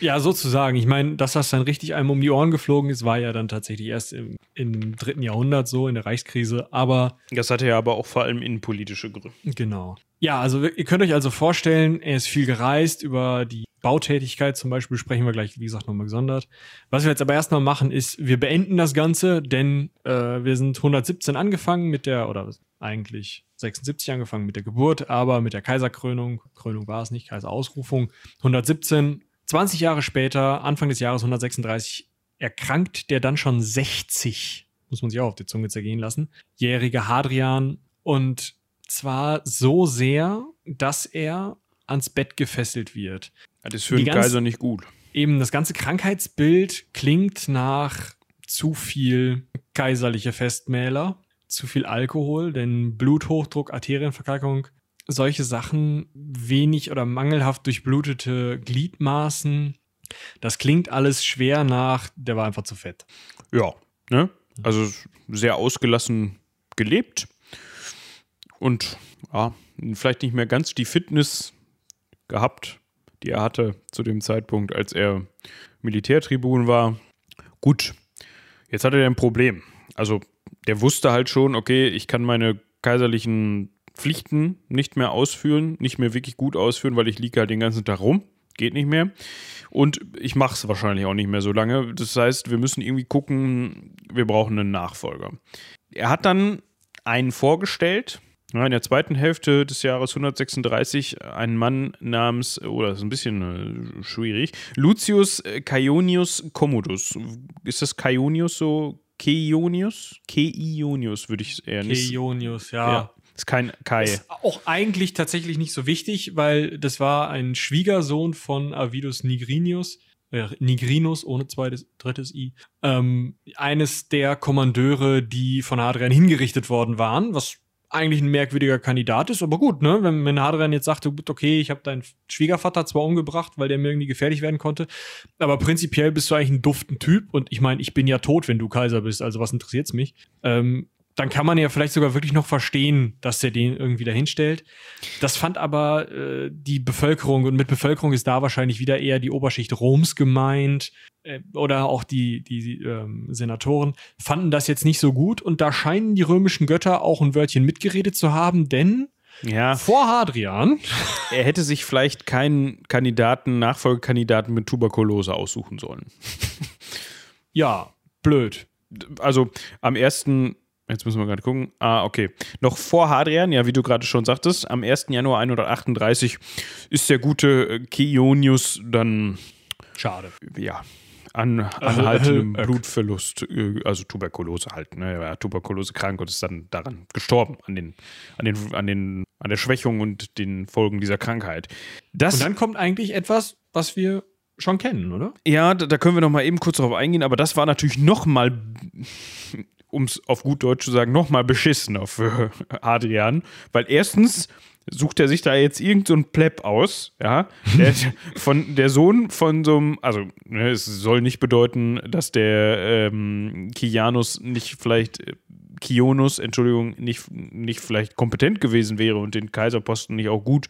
Ja, sozusagen. Ich meine, dass das dann richtig einem um die Ohren geflogen ist, war ja dann tatsächlich erst im, im dritten Jahrhundert so, in der Reichskrise. Aber. Das hatte ja aber auch vor allem innenpolitische Gründe. Genau. Ja, also ihr könnt euch also vorstellen, er ist viel gereist über die Bautätigkeit zum Beispiel, sprechen wir gleich, wie gesagt, nochmal gesondert. Was wir jetzt aber erstmal machen, ist, wir beenden das Ganze, denn äh, wir sind 117 angefangen mit der, oder eigentlich 76 angefangen mit der Geburt, aber mit der Kaiserkrönung, Krönung war es nicht, Kaiserausrufung, 117 20 Jahre später, Anfang des Jahres 136, erkrankt der dann schon 60, muss man sich auch auf die Zunge zergehen lassen, jährige Hadrian und zwar so sehr, dass er ans Bett gefesselt wird. Das ist für den Kaiser nicht gut. Eben das ganze Krankheitsbild klingt nach zu viel kaiserliche Festmähler, zu viel Alkohol, denn Bluthochdruck, Arterienverkalkung solche Sachen, wenig oder mangelhaft durchblutete Gliedmaßen. Das klingt alles schwer nach, der war einfach zu fett. Ja, ne? Also sehr ausgelassen gelebt und ja, vielleicht nicht mehr ganz die Fitness gehabt, die er hatte zu dem Zeitpunkt, als er Militärtribun war. Gut, jetzt hat er ein Problem. Also der wusste halt schon, okay, ich kann meine kaiserlichen Pflichten nicht mehr ausführen, nicht mehr wirklich gut ausführen, weil ich liege halt den ganzen Tag rum. Geht nicht mehr. Und ich mache es wahrscheinlich auch nicht mehr so lange. Das heißt, wir müssen irgendwie gucken, wir brauchen einen Nachfolger. Er hat dann einen vorgestellt, in der zweiten Hälfte des Jahres 136 einen Mann namens, oh, das ist ein bisschen äh, schwierig, Lucius Caionius Commodus. Ist das Caionius so? Keionius? Keionius würde ich eher nicht. Keionius, ja. ja. Ist kein Kai. Ist auch eigentlich tatsächlich nicht so wichtig, weil das war ein Schwiegersohn von Avidus Nigrinius. Äh, Nigrinus ohne zweites, drittes I. Ähm, eines der Kommandeure, die von Hadrian hingerichtet worden waren, was eigentlich ein merkwürdiger Kandidat ist, aber gut, ne? Wenn, wenn Hadrian jetzt sagte, okay, ich habe deinen Schwiegervater zwar umgebracht, weil der mir irgendwie gefährlich werden konnte, aber prinzipiell bist du eigentlich ein duften Typ und ich meine, ich bin ja tot, wenn du Kaiser bist, also was interessiert's mich? Ähm, dann kann man ja vielleicht sogar wirklich noch verstehen, dass der den irgendwie dahinstellt. Das fand aber äh, die Bevölkerung und mit Bevölkerung ist da wahrscheinlich wieder eher die Oberschicht Roms gemeint äh, oder auch die, die ähm, Senatoren fanden das jetzt nicht so gut und da scheinen die römischen Götter auch ein Wörtchen mitgeredet zu haben, denn Ja. vor Hadrian Er hätte sich vielleicht keinen Kandidaten, Nachfolgekandidaten mit Tuberkulose aussuchen sollen. ja, blöd. Also am ersten, jetzt müssen wir gerade gucken. Ah, okay. Noch vor Hadrian, ja, wie du gerade schon sagtest, am 1. Januar 138 ist der gute äh, Kionius dann, Schade. ja, an anhaltendem äh, äh, Blutverlust, also Tuberkulose halt, ne? Er war Tuberkulose krank und ist dann daran gestorben, an den, an den, an den, an der Schwächung und den Folgen dieser Krankheit. Das Und dann kommt eigentlich etwas, was wir schon kennen, oder? Ja, da, da können wir noch mal eben kurz drauf eingehen, aber das war natürlich noch mal, um es auf gut Deutsch zu sagen, noch mal beschissener für Adrian, weil erstens sucht er sich da jetzt irgend so Pleb aus, ja, der, von der Sohn von so einem, also ne, es soll nicht bedeuten, dass der ähm, Kianus nicht vielleicht äh, Kionus, Entschuldigung, nicht, nicht vielleicht kompetent gewesen wäre und den Kaiserposten nicht auch gut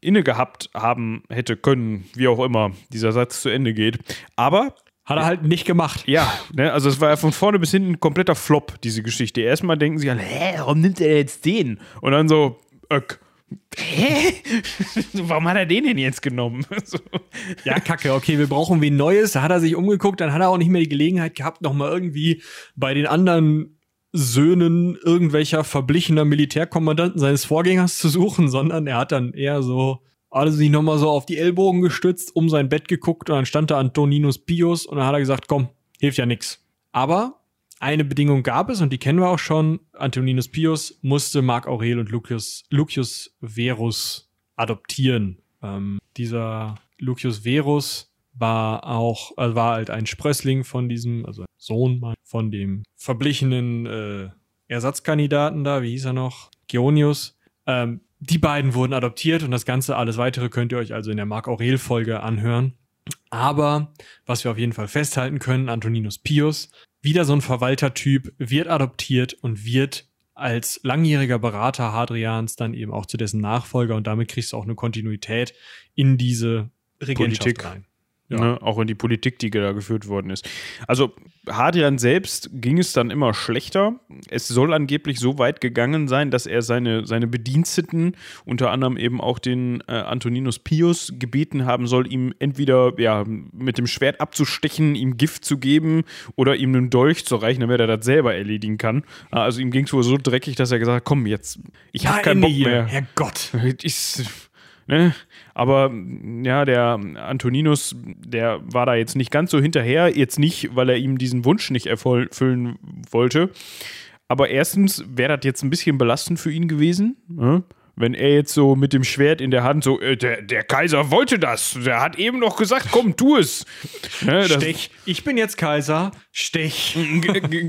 inne gehabt haben hätte können, wie auch immer dieser Satz zu Ende geht. Aber Hat er halt nicht gemacht. ja, ne, also es war ja von vorne bis hinten ein kompletter Flop, diese Geschichte. Erstmal denken sie an, hä, warum nimmt er jetzt den? Und dann so, öck. Hä? warum hat er den denn jetzt genommen? so. Ja, kacke, okay, wir brauchen wen Neues. Da hat er sich umgeguckt, dann hat er auch nicht mehr die Gelegenheit gehabt, nochmal irgendwie bei den anderen Söhnen irgendwelcher verblichener Militärkommandanten seines Vorgängers zu suchen, sondern er hat dann eher so alles sich nochmal so auf die Ellbogen gestützt, um sein Bett geguckt und dann stand da Antoninus Pius und dann hat er gesagt, komm, hilft ja nix. Aber eine Bedingung gab es und die kennen wir auch schon. Antoninus Pius musste Mark Aurel und Lucius, Lucius Verus adoptieren. Ähm, dieser Lucius Verus war auch, äh, war halt ein Sprössling von diesem, also Sohn von dem verblichenen äh, Ersatzkandidaten da, wie hieß er noch? Geonius. Ähm, die beiden wurden adoptiert und das Ganze, alles weitere könnt ihr euch also in der Mark Aurel Folge anhören. Aber was wir auf jeden Fall festhalten können, Antoninus Pius, wieder so ein Verwaltertyp, wird adoptiert und wird als langjähriger Berater Hadrians dann eben auch zu dessen Nachfolger und damit kriegst du auch eine Kontinuität in diese Regentschaft Politik. rein. Ja. Ne, auch in die Politik, die da geführt worden ist. Also Hadrian selbst ging es dann immer schlechter. Es soll angeblich so weit gegangen sein, dass er seine, seine Bediensteten, unter anderem eben auch den äh, Antoninus Pius, gebeten haben soll, ihm entweder ja, mit dem Schwert abzustechen, ihm Gift zu geben oder ihm einen Dolch zu reichen, damit er das selber erledigen kann. Also ihm ging es wohl so dreckig, dass er gesagt hat, komm jetzt, ich habe keinen Bock mehr. Herrgott. Ist, ne? Aber ja, der Antoninus, der war da jetzt nicht ganz so hinterher. Jetzt nicht, weil er ihm diesen Wunsch nicht erfüllen wollte. Aber erstens wäre das jetzt ein bisschen belastend für ihn gewesen. Ne? Wenn er jetzt so mit dem Schwert in der Hand so, äh, der, der Kaiser wollte das. Der hat eben noch gesagt, komm, tu es. Das- Stech. Ich bin jetzt Kaiser. Stech.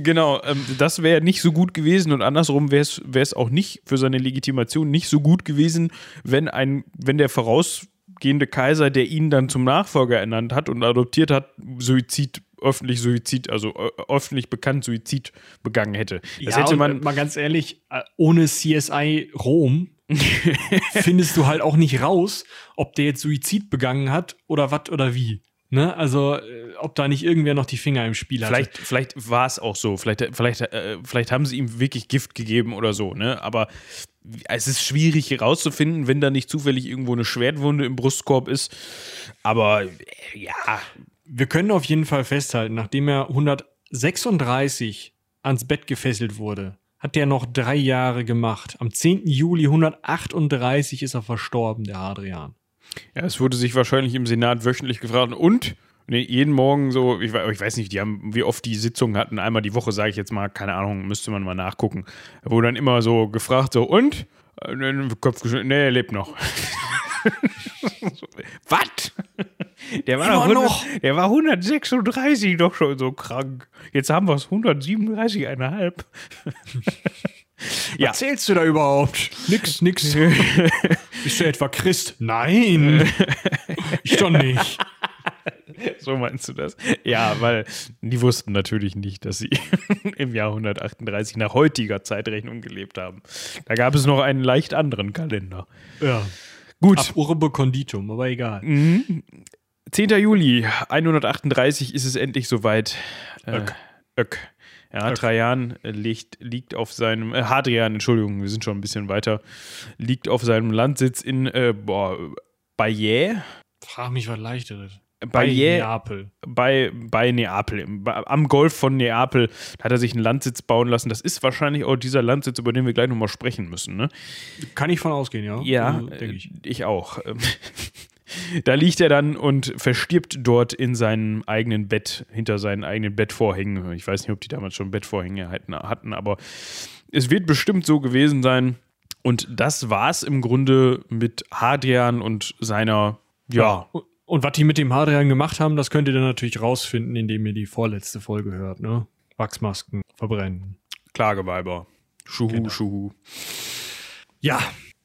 Genau, ähm, das wäre nicht so gut gewesen und andersrum wäre es auch nicht für seine Legitimation nicht so gut gewesen, wenn ein, wenn der vorausgehende Kaiser, der ihn dann zum Nachfolger ernannt hat und adoptiert hat, Suizid, öffentlich Suizid, also öffentlich bekannt Suizid begangen hätte. Das ja, hätte man. äh, mal ganz ehrlich, äh, ohne CSI Rom findest du halt auch nicht raus, ob der jetzt Suizid begangen hat oder was oder wie. Ne? Also, äh, ob da nicht irgendwer noch die Finger im Spiel hat. Vielleicht, vielleicht war es auch so. Vielleicht, vielleicht, äh, vielleicht haben sie ihm wirklich Gift gegeben oder so, ne? Aber es ist schwierig herauszufinden, wenn da nicht zufällig irgendwo eine Schwertwunde im Brustkorb ist. Aber äh, ja, Wir können auf jeden Fall festhalten, nachdem er 136 ans Bett gefesselt wurde, hat der noch drei Jahre gemacht. Am 10. Juli 138 ist er verstorben, der Hadrian. Ja, es wurde sich wahrscheinlich im Senat wöchentlich gefragt und nee, jeden Morgen so, ich, ich weiß nicht, die haben, wie oft die Sitzungen hatten, einmal die Woche, sage ich jetzt mal, keine Ahnung, müsste man mal nachgucken. Da wurde dann immer so gefragt, so und? Äh, Kopf geschüttelt, nee, er lebt noch. Was? Der war, Immer doch noch? 100, der war 136 doch schon so krank. Jetzt haben wir es 137,5. Ja. Was zählst du da überhaupt? Nix, nix. Bist du etwa Christ? Nein. ich doch nicht. so meinst du das? Ja, weil die wussten natürlich nicht, dass sie im Jahr 138 nach heutiger Zeitrechnung gelebt haben. Da gab es noch einen leicht anderen Kalender. Ja. Gut. Ab Urbe Conditum, aber egal. Mhm. 10. Juli 138 ist es endlich soweit. Äh, Ök. Ök. Ja, Ök. Trajan liegt, liegt auf seinem, äh, Hadrian, Entschuldigung, wir sind schon ein bisschen weiter, liegt auf seinem Landsitz in, äh, boah, Bayeux? Frag mich was. Bayeux, Neapel. bei, bei Neapel, im, bei, am Golf von Neapel, hat er sich einen Landsitz bauen lassen. Das ist wahrscheinlich auch dieser Landsitz, über den wir gleich nochmal sprechen müssen, ne? Kann ich von ausgehen, ja? Ja, Also, denke ich. äh, ich auch. Da liegt er dann und verstirbt dort in seinem eigenen Bett, hinter seinen eigenen Bettvorhängen. Ich weiß nicht, ob die damals schon Bettvorhänge hatten, aber es wird bestimmt so gewesen sein. Und das war's im Grunde mit Hadrian und seiner, ja, Und, und was die mit dem Hadrian gemacht haben, das könnt ihr dann natürlich rausfinden, indem ihr die vorletzte Folge hört, ne? Wachsmasken verbrennen. Klageweiber. Schuhu, Genau. Schuhu. Ja.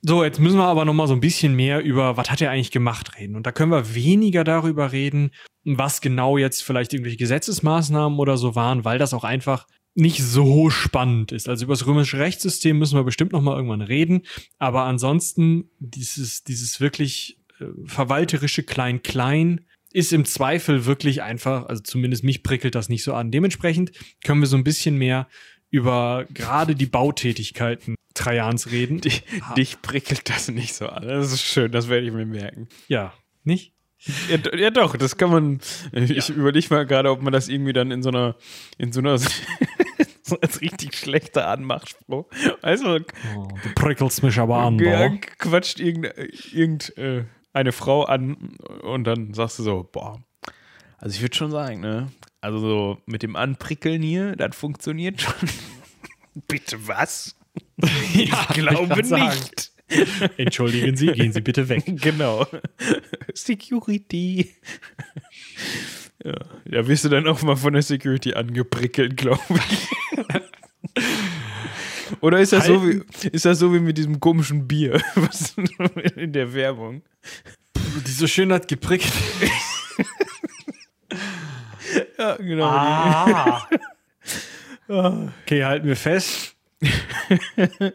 So, jetzt müssen wir aber noch mal so ein bisschen mehr über, was hat er eigentlich gemacht, reden. Und da können wir weniger darüber reden, was genau jetzt vielleicht irgendwelche Gesetzesmaßnahmen oder so waren, weil das auch einfach nicht so spannend ist. Also über das römische Rechtssystem müssen wir bestimmt noch mal irgendwann reden. Aber ansonsten dieses, dieses wirklich äh, verwalterische Klein-Klein ist im Zweifel wirklich einfach, also zumindest mich prickelt das nicht so an. Dementsprechend können wir so ein bisschen mehr über gerade die Bautätigkeiten Trajans reden. Dich, dich prickelt das nicht so an. Das ist schön, das werde ich mir merken. Ja, nicht? Ja, ja doch, das kann man. Ich überlege mal gerade, ob man das irgendwie dann in so einer, in so einer so als richtig schlechter Anmachspruch. Also Oh, du prickelst mich aber an, ja, quatscht irgendeine irgend, äh, eine Frau an und dann sagst du so, boah. Also ich würde schon sagen, ne? Also so mit dem Anprickeln hier, das funktioniert schon. Bitte was? ja, Ich glaube sagen. nicht. Entschuldigen Sie, gehen Sie bitte weg. Genau. Security. Ja, da wirst du dann auch mal von der Security angeprickelt, glaube ich. Oder ist das, so wie, ist das so wie mit diesem komischen Bier was in der Werbung? Die so schön hat geprickelt. Ja, genau. Ah. Okay, halten wir fest.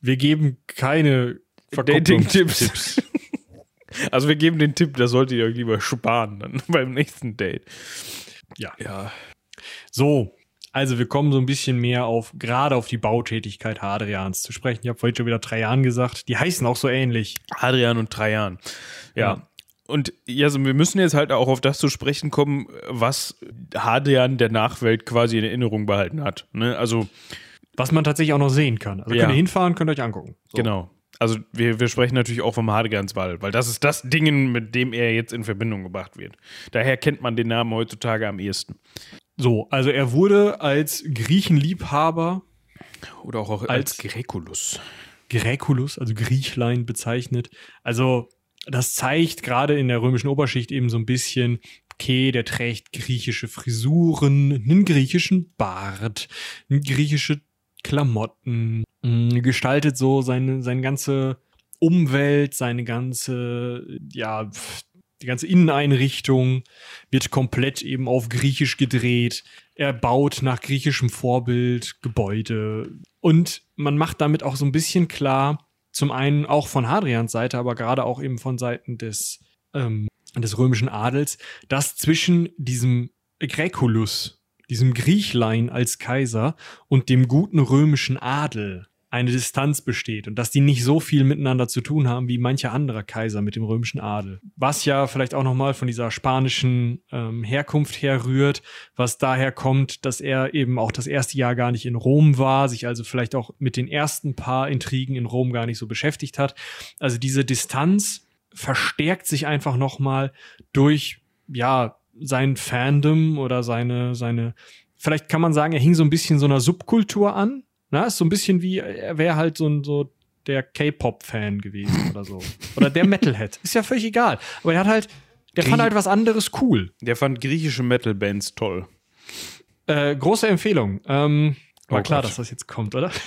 Wir geben keine Dating-Tipps. Also wir geben den Tipp, das solltet ihr euch lieber sparen dann beim nächsten Date. Ja. Ja. So, also wir kommen so ein bisschen mehr auf, gerade auf die Bautätigkeit Hadrians zu sprechen. Ich habe vorhin schon wieder Trajan gesagt. Die heißen auch so ähnlich. Adrian und Trajan. Ja. Ja. Und ja, also wir müssen jetzt halt auch auf das zu sprechen kommen, was Hadrian der Nachwelt quasi in Erinnerung behalten hat. Ne? Also, Was man tatsächlich auch noch sehen kann. Also Ja. könnt ihr hinfahren, könnt ihr euch angucken. So. genau. Also wir, wir sprechen natürlich auch vom Hadrianswall, weil das ist das Ding, mit dem er jetzt in Verbindung gebracht wird. Daher kennt man den Namen heutzutage am ehesten. So, also er wurde als Griechenliebhaber Oder auch als, Als- Graeculus. Graeculus, also Griechlein bezeichnet. Also das zeigt gerade in der römischen Oberschicht eben so ein bisschen, okay, der trägt griechische Frisuren, einen griechischen Bart, eine griechische Klamotten, mh, gestaltet so seine, seine ganze Umwelt, seine ganze, ja, die ganze Inneneinrichtung wird komplett eben auf Griechisch gedreht. Er baut nach griechischem Vorbild Gebäude. Und man macht damit auch so ein bisschen klar, zum einen auch von Hadrians Seite, aber gerade auch eben von Seiten des, ähm, des römischen Adels, dass zwischen diesem Graeculus, diesem Griechlein als Kaiser und dem guten römischen Adel eine Distanz besteht und dass die nicht so viel miteinander zu tun haben wie mancher anderer Kaiser mit dem römischen Adel. Was ja vielleicht auch nochmal von dieser spanischen ähm, Herkunft herrührt, was daher kommt, dass er eben auch das erste Jahr gar nicht in Rom war, sich also vielleicht auch mit den ersten paar Intrigen in Rom gar nicht so beschäftigt hat. Also diese Distanz verstärkt sich einfach nochmal durch, ja, sein Fandom oder seine, seine, vielleicht kann man sagen, er hing so ein bisschen so einer Subkultur an. Na, ist so ein bisschen wie, er wäre halt so ein, so der K-Pop-Fan gewesen oder so. Oder der Metalhead. Ist ja völlig egal. Aber er hat halt, der fand Grie- halt was anderes cool. Der fand griechische Metal-Bands toll. Äh, große Empfehlung. Ähm, war Oh klar, Gott. dass das jetzt kommt, oder?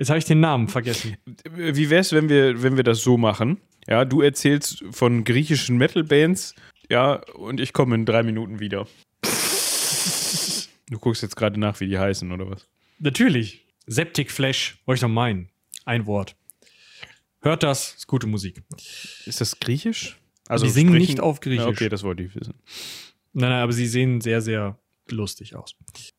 Jetzt habe ich den Namen vergessen. Wie wär's, wenn wir, wenn wir das so machen? Ja, du erzählst von griechischen Metal-Bands. Ja, und ich komme in drei Minuten wieder. Du guckst jetzt gerade nach, wie die heißen, oder was? Natürlich. Septic Flash, wollte ich doch meinen. Ein Wort. Hört das, ist gute Musik. Ist das griechisch? Also die singen nicht auf Griechisch. Ja, okay, das wollte ich wissen. Nein, nein, aber sie sehen sehr, sehr lustig aus.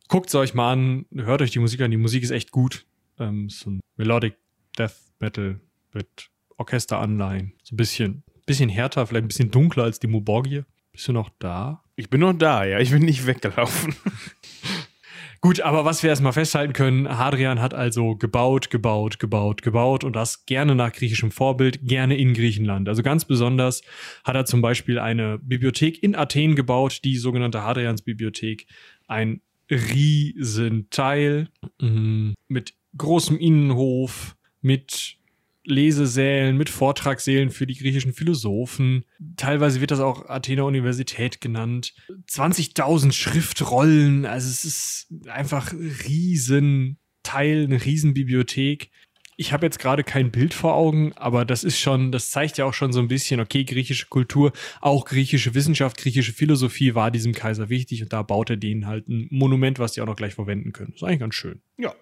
Guckt es euch mal an, hört euch die Musik an. Die Musik ist echt gut. Ähm, so ein Melodic Death Metal mit Orchesteranleihen. So ein bisschen, bisschen härter, vielleicht ein bisschen dunkler als die Muborgie. Bist du noch da? Ich bin noch da, ja. Ich bin nicht weggelaufen. Gut, aber was wir erstmal festhalten können, Hadrian hat also gebaut, gebaut, gebaut, gebaut und das gerne nach griechischem Vorbild, gerne in Griechenland. Also ganz besonders hat er zum Beispiel eine Bibliothek in Athen gebaut, die sogenannte Hadrians Bibliothek. Ein Riesenteil mm, mit großem Innenhof, mit Lesesälen, mit Vortragssälen für die griechischen Philosophen. Teilweise wird das auch Athener Universität genannt. 20.000 Schriftrollen. Also es ist einfach ein Riesenteil, eine Riesenbibliothek. Ich habe jetzt gerade kein Bild vor Augen, aber das ist schon, das zeigt ja auch schon so ein bisschen, okay, griechische Kultur, auch griechische Wissenschaft, griechische Philosophie war diesem Kaiser wichtig und da baut er denen halt ein Monument, was die auch noch gleich verwenden können. Ist eigentlich ganz schön. Ja,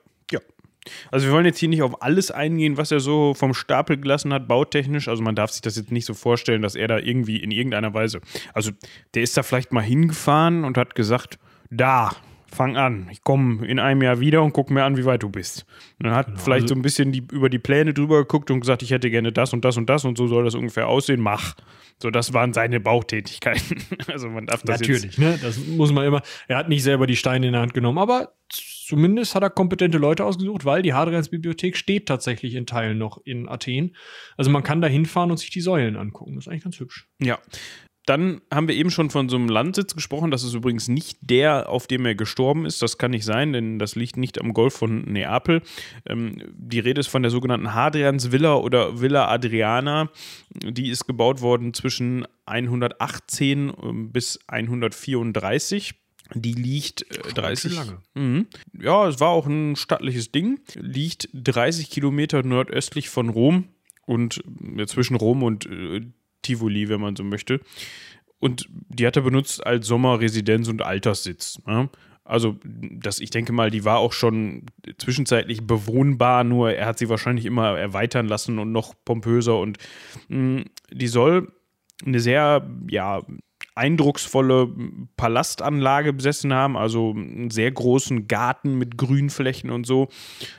also wir wollen jetzt hier nicht auf alles eingehen, was er so vom Stapel gelassen hat, bautechnisch. Also man darf sich das jetzt nicht so vorstellen, dass er da irgendwie in irgendeiner Weise. Also der ist da vielleicht mal hingefahren und hat gesagt, da, fang an, ich komme in einem Jahr wieder und guck mir an, wie weit du bist. Und dann hat genau. vielleicht also so ein bisschen die, über die Pläne drüber geguckt und gesagt, ich hätte gerne das und das und das und so soll das ungefähr aussehen, mach. So, das waren seine Bautätigkeiten. Also man darf das Natürlich, ne? Das muss man immer. Er hat nicht selber die Steine in der Hand genommen, aber zumindest hat er kompetente Leute ausgesucht, weil die Hadrians-Bibliothek steht tatsächlich in Teilen noch in Athen. Also man kann da hinfahren und sich die Säulen angucken. Das ist eigentlich ganz hübsch. Ja. Dann haben wir eben schon von so einem Landsitz gesprochen. Das ist übrigens nicht der, auf dem er gestorben ist. Das kann nicht sein, denn das liegt nicht am Golf von Neapel. Ähm, die Rede ist von der sogenannten Hadrians Villa oder Villa Adriana. Die ist gebaut worden zwischen 118 ähm, bis 134 die liegt äh, 30. Lange. Mhm. Ja, es war auch ein stattliches Ding. Liegt 30 Kilometer nordöstlich von Rom und äh, zwischen Rom und äh, Tivoli, wenn man so möchte. Und die hat er benutzt als Sommerresidenz und Alterssitz. Ne? Also, das, ich denke mal, die war auch schon zwischenzeitlich bewohnbar, nur er hat sie wahrscheinlich immer erweitern lassen und noch pompöser. Und mh, die soll eine sehr, ja, eindrucksvolle Palastanlage besessen haben, also einen sehr großen Garten mit Grünflächen und so,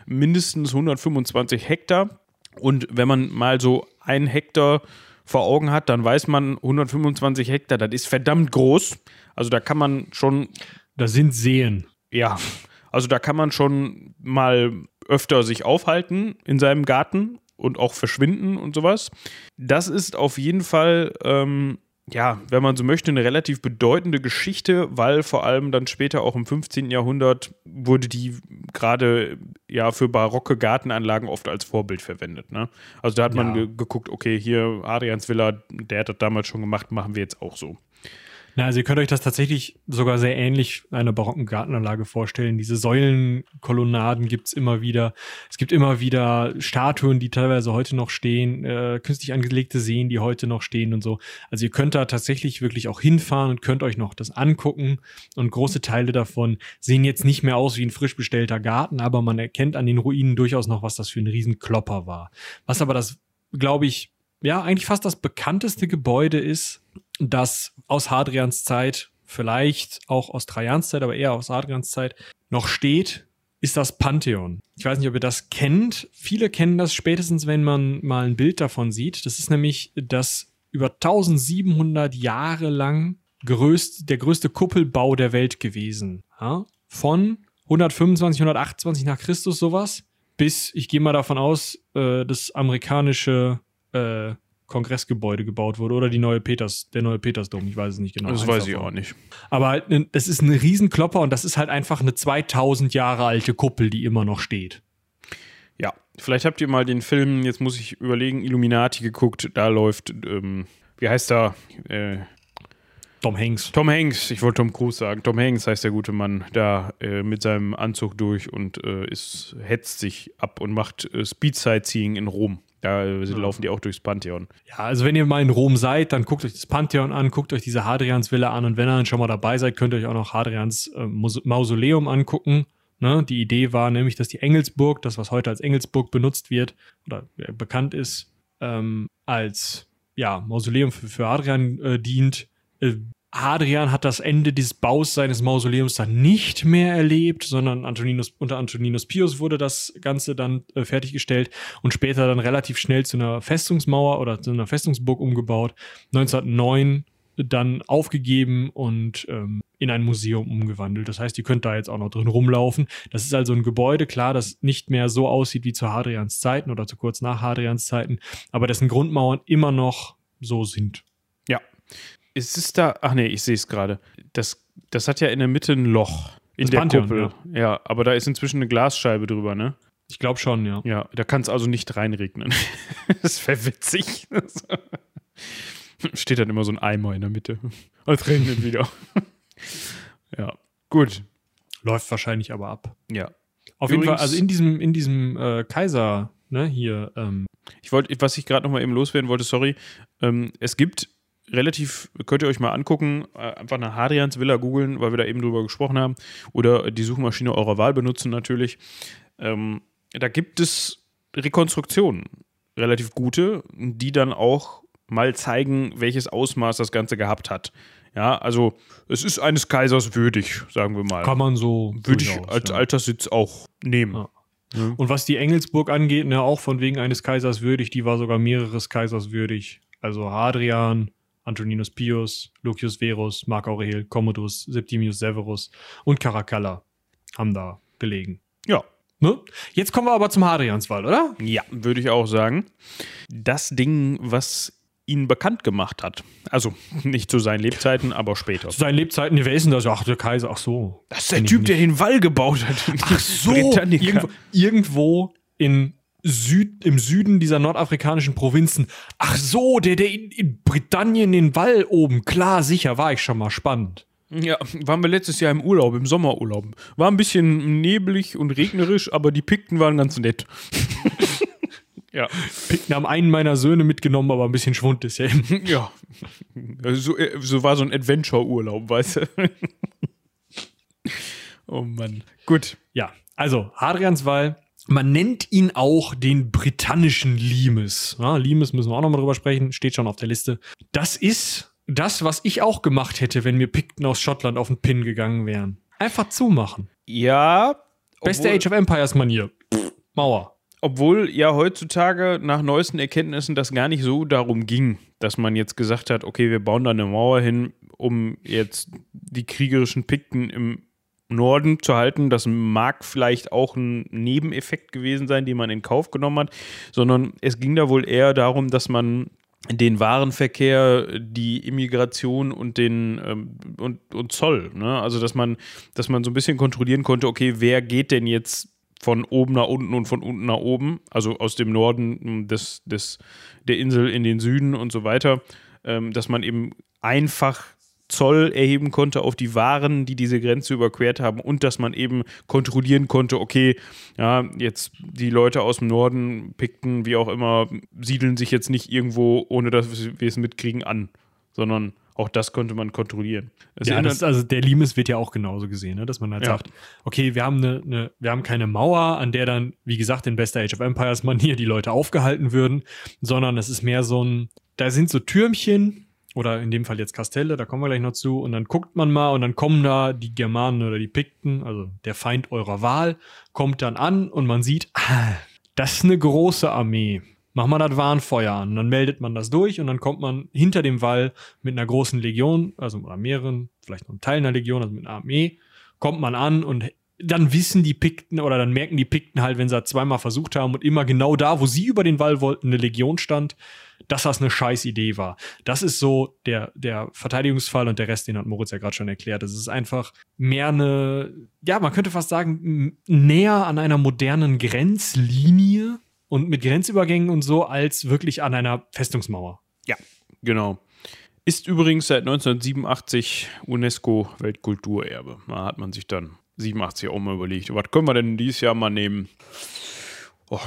mindestens 125 Hektar. Und wenn man mal so ein Hektar vor Augen hat, dann weiß man, 125 Hektar, das ist verdammt groß. Also da kann man schon. Da sind Seen. Ja, also da kann man schon mal öfter sich aufhalten in seinem Garten und auch verschwinden und sowas. Das ist auf jeden Fall ähm, ja, wenn man so möchte, eine relativ bedeutende Geschichte, weil vor allem dann später auch im 15. Jahrhundert wurde die gerade ja für barocke Gartenanlagen oft als Vorbild verwendet. Ne? Also da hat man ge geguckt, okay, hier Adrians Villa, der hat das damals schon gemacht, machen wir jetzt auch so. Na, also ihr könnt euch das tatsächlich sogar sehr ähnlich einer barocken Gartenanlage vorstellen. Diese Säulenkolonnaden gibt es immer wieder. Es gibt immer wieder Statuen, die teilweise heute noch stehen, äh, künstlich angelegte Seen, die heute noch stehen und so. Also ihr könnt da tatsächlich wirklich auch hinfahren und könnt euch noch das angucken. Und große Teile davon sehen jetzt nicht mehr aus wie ein frisch bestellter Garten, aber man erkennt an den Ruinen durchaus noch, was das für ein Riesenklopper war. Was aber das, glaube ich, ja, eigentlich fast das bekannteste Gebäude ist, das aus Hadrians Zeit, vielleicht auch aus Trajans Zeit, aber eher aus Hadrians Zeit, noch steht, ist das Pantheon. Ich weiß nicht, ob ihr das kennt. Viele kennen das spätestens, wenn man mal ein Bild davon sieht. Das ist nämlich das über 1700 Jahre lang größt, der größte Kuppelbau der Welt gewesen. Ja? Von 125, 128 nach Christus sowas bis, ich gehe mal davon aus, äh, das amerikanische äh, Kongressgebäude gebaut wurde oder die neue Peters, der neue Petersdom, ich weiß es nicht genau. Das weiß davon. ich auch nicht. Aber das ist ein Riesenklopper und das ist halt einfach eine 2000 Jahre alte Kuppel, die immer noch steht. Ja, vielleicht habt ihr mal den Film, jetzt muss ich überlegen, Illuminati geguckt, da läuft, ähm, wie heißt er? Äh, Tom Hanks. Tom Hanks, ich wollte Tom Cruise sagen. Tom Hanks heißt der gute Mann, da äh, mit seinem Anzug durch und äh, ist, hetzt sich ab und macht äh, Speed Sightseeing in Rom. Da äh, laufen die auch durchs Pantheon. Ja, also wenn ihr mal in Rom seid, dann guckt euch das Pantheon an, guckt euch diese Hadrians-Villa an und wenn ihr dann schon mal dabei seid, könnt ihr euch auch noch Hadrians äh, Mausoleum angucken. Ne? Die Idee war nämlich, dass die Engelsburg, das was heute als Engelsburg benutzt wird oder äh, bekannt ist, ähm, als ja, Mausoleum für, für Hadrian äh, dient. Hadrian hat das Ende des Baus seines Mausoleums dann nicht mehr erlebt, sondern Antoninus, unter Antoninus Pius wurde das Ganze dann äh, fertiggestellt und später dann relativ schnell zu einer Festungsmauer oder zu einer Festungsburg umgebaut. 1909 dann aufgegeben und ähm, in ein Museum umgewandelt. Das heißt, ihr könnt da jetzt auch noch drin rumlaufen. Das ist also ein Gebäude, klar, das nicht mehr so aussieht wie zu Hadrians Zeiten oder zu kurz nach Hadrians Zeiten, aber dessen Grundmauern immer noch so sind. Ja. Ist es da, ach nee, ich sehe es gerade. Das, das hat ja in der Mitte ein Loch in Das der Pantheon, Kuppel. Ja. ja. aber da ist inzwischen eine Glasscheibe drüber, ne? Ich glaube schon, ja. Ja, da kann es also nicht reinregnen. das wäre witzig. Steht dann immer so ein Eimer in der Mitte. Es regnet wieder. ja, gut. Läuft wahrscheinlich aber ab. Ja. Auf jeden Fall, Übrigens- also in diesem, in diesem äh, Kaiser, ne, hier, ähm, Ich wollte, was ich gerade noch mal eben loswerden wollte, sorry. Ähm, es gibt relativ, könnt ihr euch mal angucken, äh, einfach nach Hadrians Villa googeln, weil wir da eben drüber gesprochen haben, oder die Suchmaschine eurer Wahl benutzen natürlich. Ähm, da gibt es Rekonstruktionen, relativ gute, die dann auch mal zeigen, welches Ausmaß das Ganze gehabt hat. Ja, also es ist eines Kaisers würdig, sagen wir mal. kann man so. Würde ich als ja. Alterssitz auch nehmen. Ja. Und was die Engelsburg angeht, ne, auch von wegen eines Kaisers würdig, die war sogar mehreres Kaisers würdig. Also Hadrian, Antoninus Pius, Lucius Verus, Marc Aurel, Commodus, Septimius Severus und Caracalla haben da gelegen. Ja, Ne? Jetzt kommen wir aber zum Hadrianswall, oder? Ja, würde ich auch sagen. Das Ding, was ihn bekannt gemacht hat. Also nicht zu seinen Lebzeiten, aber später. Zu seinen Lebzeiten, wer ist denn das? Ach, der Kaiser, ach so. Das ist der Typ, der den Wall gebaut hat. Ach so, irgendwo, irgendwo in Süd, im Süden dieser nordafrikanischen Provinzen. Ach so, der, der in, in Britannien den Wall oben. Klar, sicher, war ich schon mal spannend. Ja, waren wir letztes Jahr im Urlaub, im Sommerurlaub. War ein bisschen neblig und regnerisch, aber die Pikten waren ganz nett. ja, Pickten haben einen meiner Söhne mitgenommen, aber ein bisschen Schwund ist ja eben. ja. So, äh, so war so ein Adventure-Urlaub, weißt du? oh Mann. Gut. Ja, also Hadrianswall. Man nennt ihn auch den britannischen Limes. Ja, Limes müssen wir auch nochmal drüber sprechen, steht schon auf der Liste. Das ist das, was ich auch gemacht hätte, wenn mir Pikten aus Schottland auf den Pin gegangen wären. Einfach zumachen. Ja. Beste Age of Empires Manier. Pff, Mauer. Obwohl ja heutzutage nach neuesten Erkenntnissen das gar nicht so darum ging, dass man jetzt gesagt hat, okay, wir bauen da eine Mauer hin, um jetzt die kriegerischen Pikten im Norden zu halten. Das mag vielleicht auch ein Nebeneffekt gewesen sein, den man in Kauf genommen hat, sondern es ging da wohl eher darum, dass man den Warenverkehr, die Immigration und den ähm, und, und Zoll, ne? Also dass man, dass man so ein bisschen kontrollieren konnte, okay, wer geht denn jetzt von oben nach unten und von unten nach oben, also aus dem Norden des, des, der Insel in den Süden und so weiter, ähm, dass man eben einfach Zoll erheben konnte auf die Waren, die diese Grenze überquert haben und dass man eben kontrollieren konnte, okay, ja, jetzt die Leute aus dem Norden, Pikten, wie auch immer, siedeln sich jetzt nicht irgendwo, ohne dass wir es mitkriegen, an, sondern auch das konnte man kontrollieren. Es Ja, das, also der Limes wird ja auch genauso gesehen, ne? dass man halt Ja. sagt, okay, wir haben, eine, eine, wir haben keine Mauer, an der dann, wie gesagt, in bester Age of Empires Manier die Leute aufgehalten würden, sondern es ist mehr so ein, da sind so Türmchen oder in dem Fall jetzt Kastelle, da kommen wir gleich noch zu, und dann guckt man mal und dann kommen da die Germanen oder die Pikten, also der Feind eurer Wahl, kommt dann an und man sieht, ah, das ist eine große Armee. Mach mal das Warnfeuer an. Dann meldet man das durch und dann kommt man hinter dem Wall mit einer großen Legion, also oder mehreren, vielleicht noch einem Teil einer Legion, also mit einer Armee, kommt man an und dann wissen die Pikten oder dann merken die Pikten halt, wenn sie das zweimal versucht haben und immer genau da, wo sie über den Wall wollten, eine Legion stand, dass das eine scheiß Idee war. Das ist so der, der Verteidigungsfall und der Rest, den hat Moritz ja gerade schon erklärt. Es ist einfach mehr eine, ja, man könnte fast sagen, näher an einer modernen Grenzlinie und mit Grenzübergängen und so, als wirklich an einer Festungsmauer. Ja, genau. Ist übrigens seit 1987 UNESCO-Weltkulturerbe. Da hat man sich dann 87 auch mal überlegt, was können wir denn dieses Jahr mal nehmen? Oh,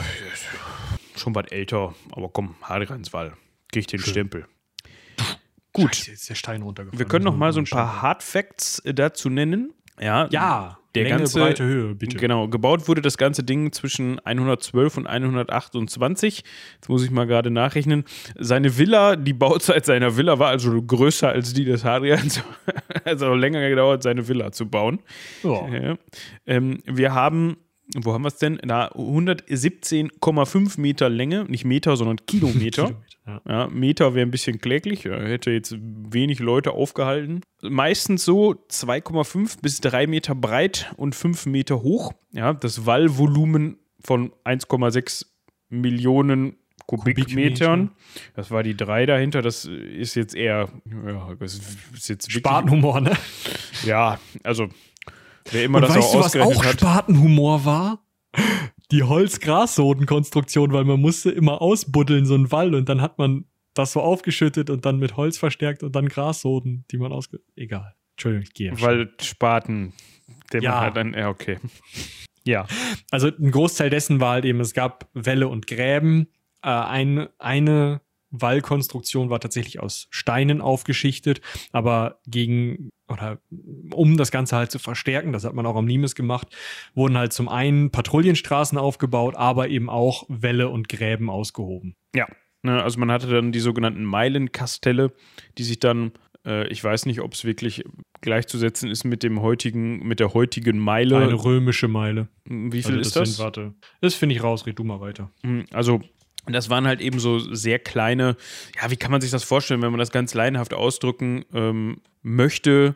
schon was älter, aber komm, Hadrianswall, kriegt den Schön. Stempel. Gut. Scheiße, ist der Stein runtergefallen. Wir können noch mal so ein paar Hard Facts äh, dazu nennen. Ja, Ja, Der Länge, ganze- Breite, Höhe, bitte. Genau, gebaut wurde das ganze Ding zwischen 112 und 128. Jetzt muss ich mal gerade nachrechnen. Seine Villa, die Bauzeit seiner Villa war also größer als die des Hadrians. also länger gedauert, seine Villa zu bauen. Ja. Ähm, wir haben, wo haben wir es denn? Da 117,5 Meter Länge, nicht Meter, sondern Kilometer. Kilometer, ja. Ja, Meter wäre ein bisschen kläglich, hätte jetzt wenig Leute aufgehalten. Meistens so 2,5 bis 3 Meter breit und 5 Meter hoch. Ja, das Wallvolumen von 1,6 Millionen Kubikmetern. Kubikmeter. Das war die 3 dahinter. Das ist jetzt eher, ja, das ist jetzt Spatenhumor, ne? Ja, also wer immer Und das weißt auch du, was auch hat. Spatenhumor war? Die Holz-Gras-Soden-Konstruktion, weil man musste immer ausbuddeln, so einen Wall, und dann hat man das so aufgeschüttet und dann mit Holz verstärkt und dann Grassoden, die man ausge... Egal. Entschuldigung, ich gehe. Weil Spaten, der Ja. man halt dann, ja, okay. Ja. Also ein Großteil dessen war halt eben, es gab Wälle und Gräben. Äh, ein, eine Wallkonstruktion war tatsächlich aus Steinen aufgeschichtet, aber gegen oder um das Ganze halt zu verstärken, das hat man auch am Limes gemacht, wurden halt zum einen Patrouillenstraßen aufgebaut, aber eben auch Wälle und Gräben ausgehoben. Ja, ne, also man hatte dann die sogenannten Meilenkastelle, die sich dann, äh, ich weiß nicht, ob es wirklich gleichzusetzen ist mit dem heutigen, mit der heutigen Meile. Eine römische Meile. Wie viel Also ist das? Sind, warte, das finde ich raus, red du mal weiter. Hm, Also, das waren halt eben so sehr kleine, ja, wie kann man sich das vorstellen, wenn man das ganz laienhaft ausdrücken ähm, möchte,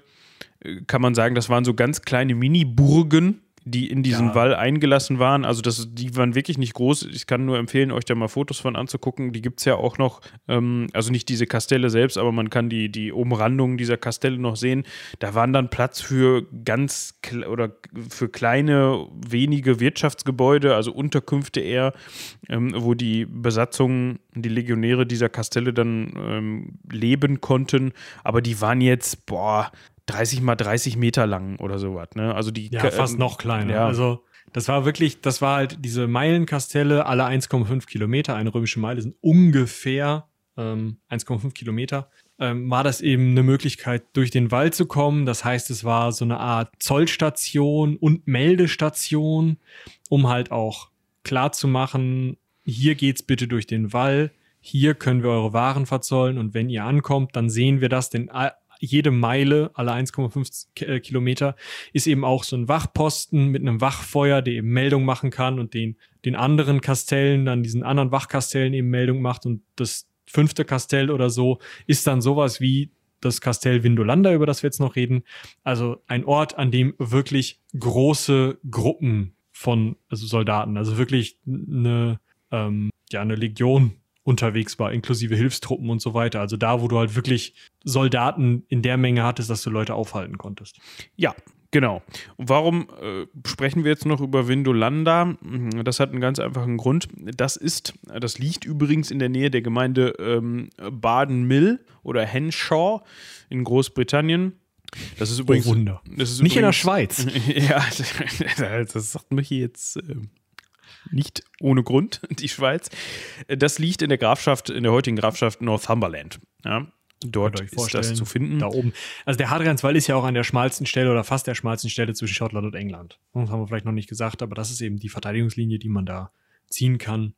äh, kann man sagen, das waren so ganz kleine Mini-Burgen, die in diesen Ja. Wall eingelassen waren. Also das, die waren wirklich nicht groß. Ich kann nur empfehlen, euch da mal Fotos von anzugucken. Die gibt es ja auch noch, ähm, also nicht diese Kastelle selbst, aber man kann die, die Umrandung dieser Kastelle noch sehen. Da waren dann Platz für ganz oder für kleine, wenige Wirtschaftsgebäude, also Unterkünfte eher, ähm, wo die Besatzungen, die Legionäre dieser Kastelle dann ähm, leben konnten. Aber die waren jetzt, boah, 30 mal 30 Meter lang oder sowas. Ne? Also die Ja, fast ähm, noch kleiner. ja. Also, das war wirklich, das war halt diese Meilenkastelle, alle 1,5 Kilometer. Eine römische Meile sind ungefähr ähm, 1,5 Kilometer. Ähm, war das eben eine Möglichkeit, durch den Wald zu kommen. Das heißt, es war so eine Art Zollstation und Meldestation, um halt auch klar zu machen, hier geht's bitte durch den Wall. Hier können wir eure Waren verzollen und wenn ihr ankommt, dann sehen wir das, denn jede Meile, alle 1,5 Ki- äh, Kilometer, ist eben auch so ein Wachposten mit einem Wachfeuer, der eben Meldung machen kann und den, den anderen Kastellen, dann diesen anderen Wachkastellen eben Meldung macht und das fünfte Kastell oder so ist dann sowas wie das Kastell Vindolanda, über das wir jetzt noch reden. Also ein Ort, an dem wirklich große Gruppen von also Soldaten, also wirklich eine, ähm, ja, eine Legion unterwegs war, inklusive Hilfstruppen und so weiter. Also da, wo du halt wirklich Soldaten in der Menge hattest, dass du Leute aufhalten konntest. Ja, genau. Und warum äh, sprechen wir jetzt noch über Vindolanda? Mhm, Das hat einen ganz einfachen Grund. Das ist, das liegt übrigens in der Nähe der Gemeinde ähm, Baden-Mill oder Henshaw in Großbritannien. Das ist übrigens. oh Wunder. Das ist Nicht in der Schweiz. ja, das sagt hier jetzt äh, nicht ohne Grund, die Schweiz. Das liegt in der Grafschaft, in der heutigen Grafschaft Northumberland. Ja, dort ist das zu finden. Da oben. Also der Hadrianswall ist ja auch an der schmalsten Stelle oder fast der schmalsten Stelle zwischen Schottland und England. Das haben wir vielleicht noch nicht gesagt, aber das ist eben die Verteidigungslinie, die man da ziehen kann.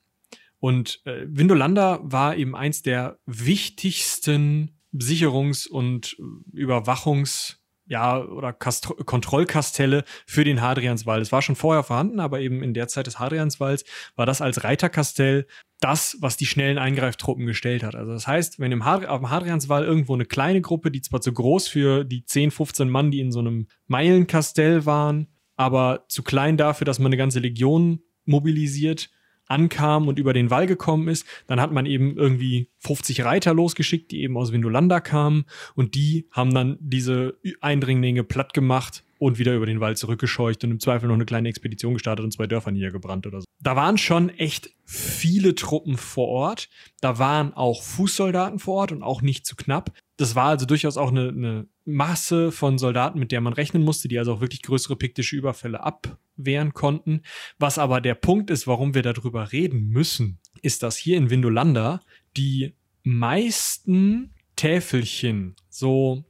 Und äh, Vindolanda war eben eins der wichtigsten Sicherungs- und Überwachungs- ja, oder Kastro Kontrollkastelle für den Hadrianswall. Es war schon vorher vorhanden, aber eben in der Zeit des Hadrianswalls war das als Reiterkastell das, was die schnellen Eingreiftruppen gestellt hat. Also das heißt, wenn im Hadri auf dem Hadrianswall irgendwo eine kleine Gruppe, die zwar zu groß für die 10, 15 Mann, die in so einem Meilenkastell waren, aber zu klein dafür, dass man eine ganze Legion mobilisiert, ankam und über den Wall gekommen ist, dann hat man eben irgendwie 50 Reiter losgeschickt, die eben aus Vindolanda kamen und die haben dann diese Eindringlinge platt gemacht und wieder über den Wall zurückgescheucht und im Zweifel noch eine kleine Expedition gestartet und zwei Dörfer niedergebrannt oder so. Da waren schon echt viele Truppen vor Ort. Da waren auch Fußsoldaten vor Ort und auch nicht zu knapp. Das war also durchaus auch eine, eine Masse von Soldaten, mit der man rechnen musste, die also auch wirklich größere piktische Überfälle abwehren konnten. Was aber der Punkt ist, warum wir darüber reden müssen, ist, dass hier in Vindolanda die meisten Täfelchen, so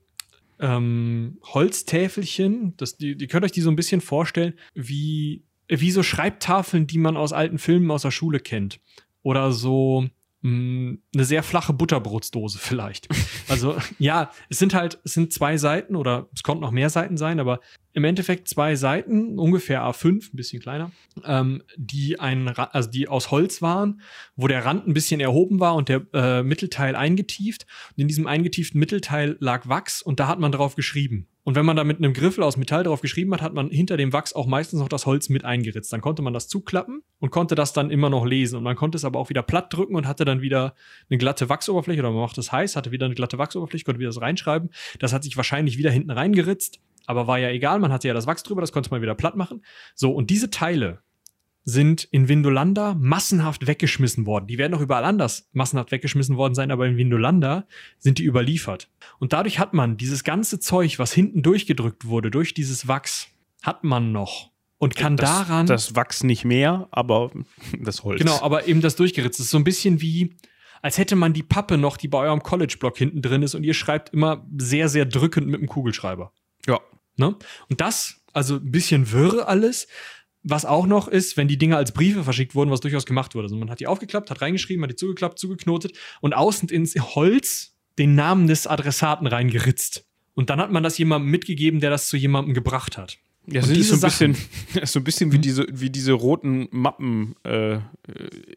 ähm, Holztäfelchen, das, die, die könnt euch die so ein bisschen vorstellen, wie, wie so Schreibtafeln, die man aus alten Filmen aus der Schule kennt. Oder so mh, eine sehr flache Butterbrotsdose vielleicht. Also ja, es sind halt, es sind zwei Seiten oder es konnten noch mehr Seiten sein, aber im Endeffekt zwei Seiten, ungefähr A5, ein bisschen kleiner, ähm, die ein, also die aus Holz waren, wo der Rand ein bisschen erhoben war und der äh, Mittelteil eingetieft. Und in diesem eingetieften Mittelteil lag Wachs und da hat man drauf geschrieben. Und wenn man da mit einem Griffel aus Metall drauf geschrieben hat, hat man hinter dem Wachs auch meistens noch das Holz mit eingeritzt. Dann konnte man das zuklappen und konnte das dann immer noch lesen. Und man konnte es aber auch wieder platt drücken und hatte dann wieder eine glatte Wachsoberfläche oder man macht es heiß, hatte wieder eine glatte Wachsoberfläche, konnte wieder das reinschreiben. Das hat sich wahrscheinlich wieder hinten reingeritzt aber war ja egal, man hatte ja das Wachs drüber, das konnte man wieder platt machen. So, und diese Teile sind in Vindolanda massenhaft weggeschmissen worden. Die werden auch überall anders massenhaft weggeschmissen worden sein, aber in Vindolanda sind die überliefert. Und dadurch hat man dieses ganze Zeug, was hinten durchgedrückt wurde, durch dieses Wachs, hat man noch. Und kann das, daran. Das Wachs nicht mehr, aber das Holz. Genau, aber eben das durchgeritzt. Das ist so ein bisschen wie, als hätte man die Pappe noch, die bei eurem College-Block hinten drin ist und ihr schreibt immer sehr, sehr drückend mit dem Kugelschreiber. Ja. Ne? Und das, also ein bisschen wirr alles. Was auch noch ist, wenn die Dinge als Briefe verschickt wurden, was durchaus gemacht wurde. Also man hat die aufgeklappt, hat reingeschrieben, hat die zugeklappt, zugeknotet und außen ins Holz den Namen des Adressaten reingeritzt. Und dann hat man das jemandem mitgegeben, der das zu jemandem gebracht hat. Ja, das ist so ein bisschen, so ein bisschen wie diese, wie diese roten Mappen, äh,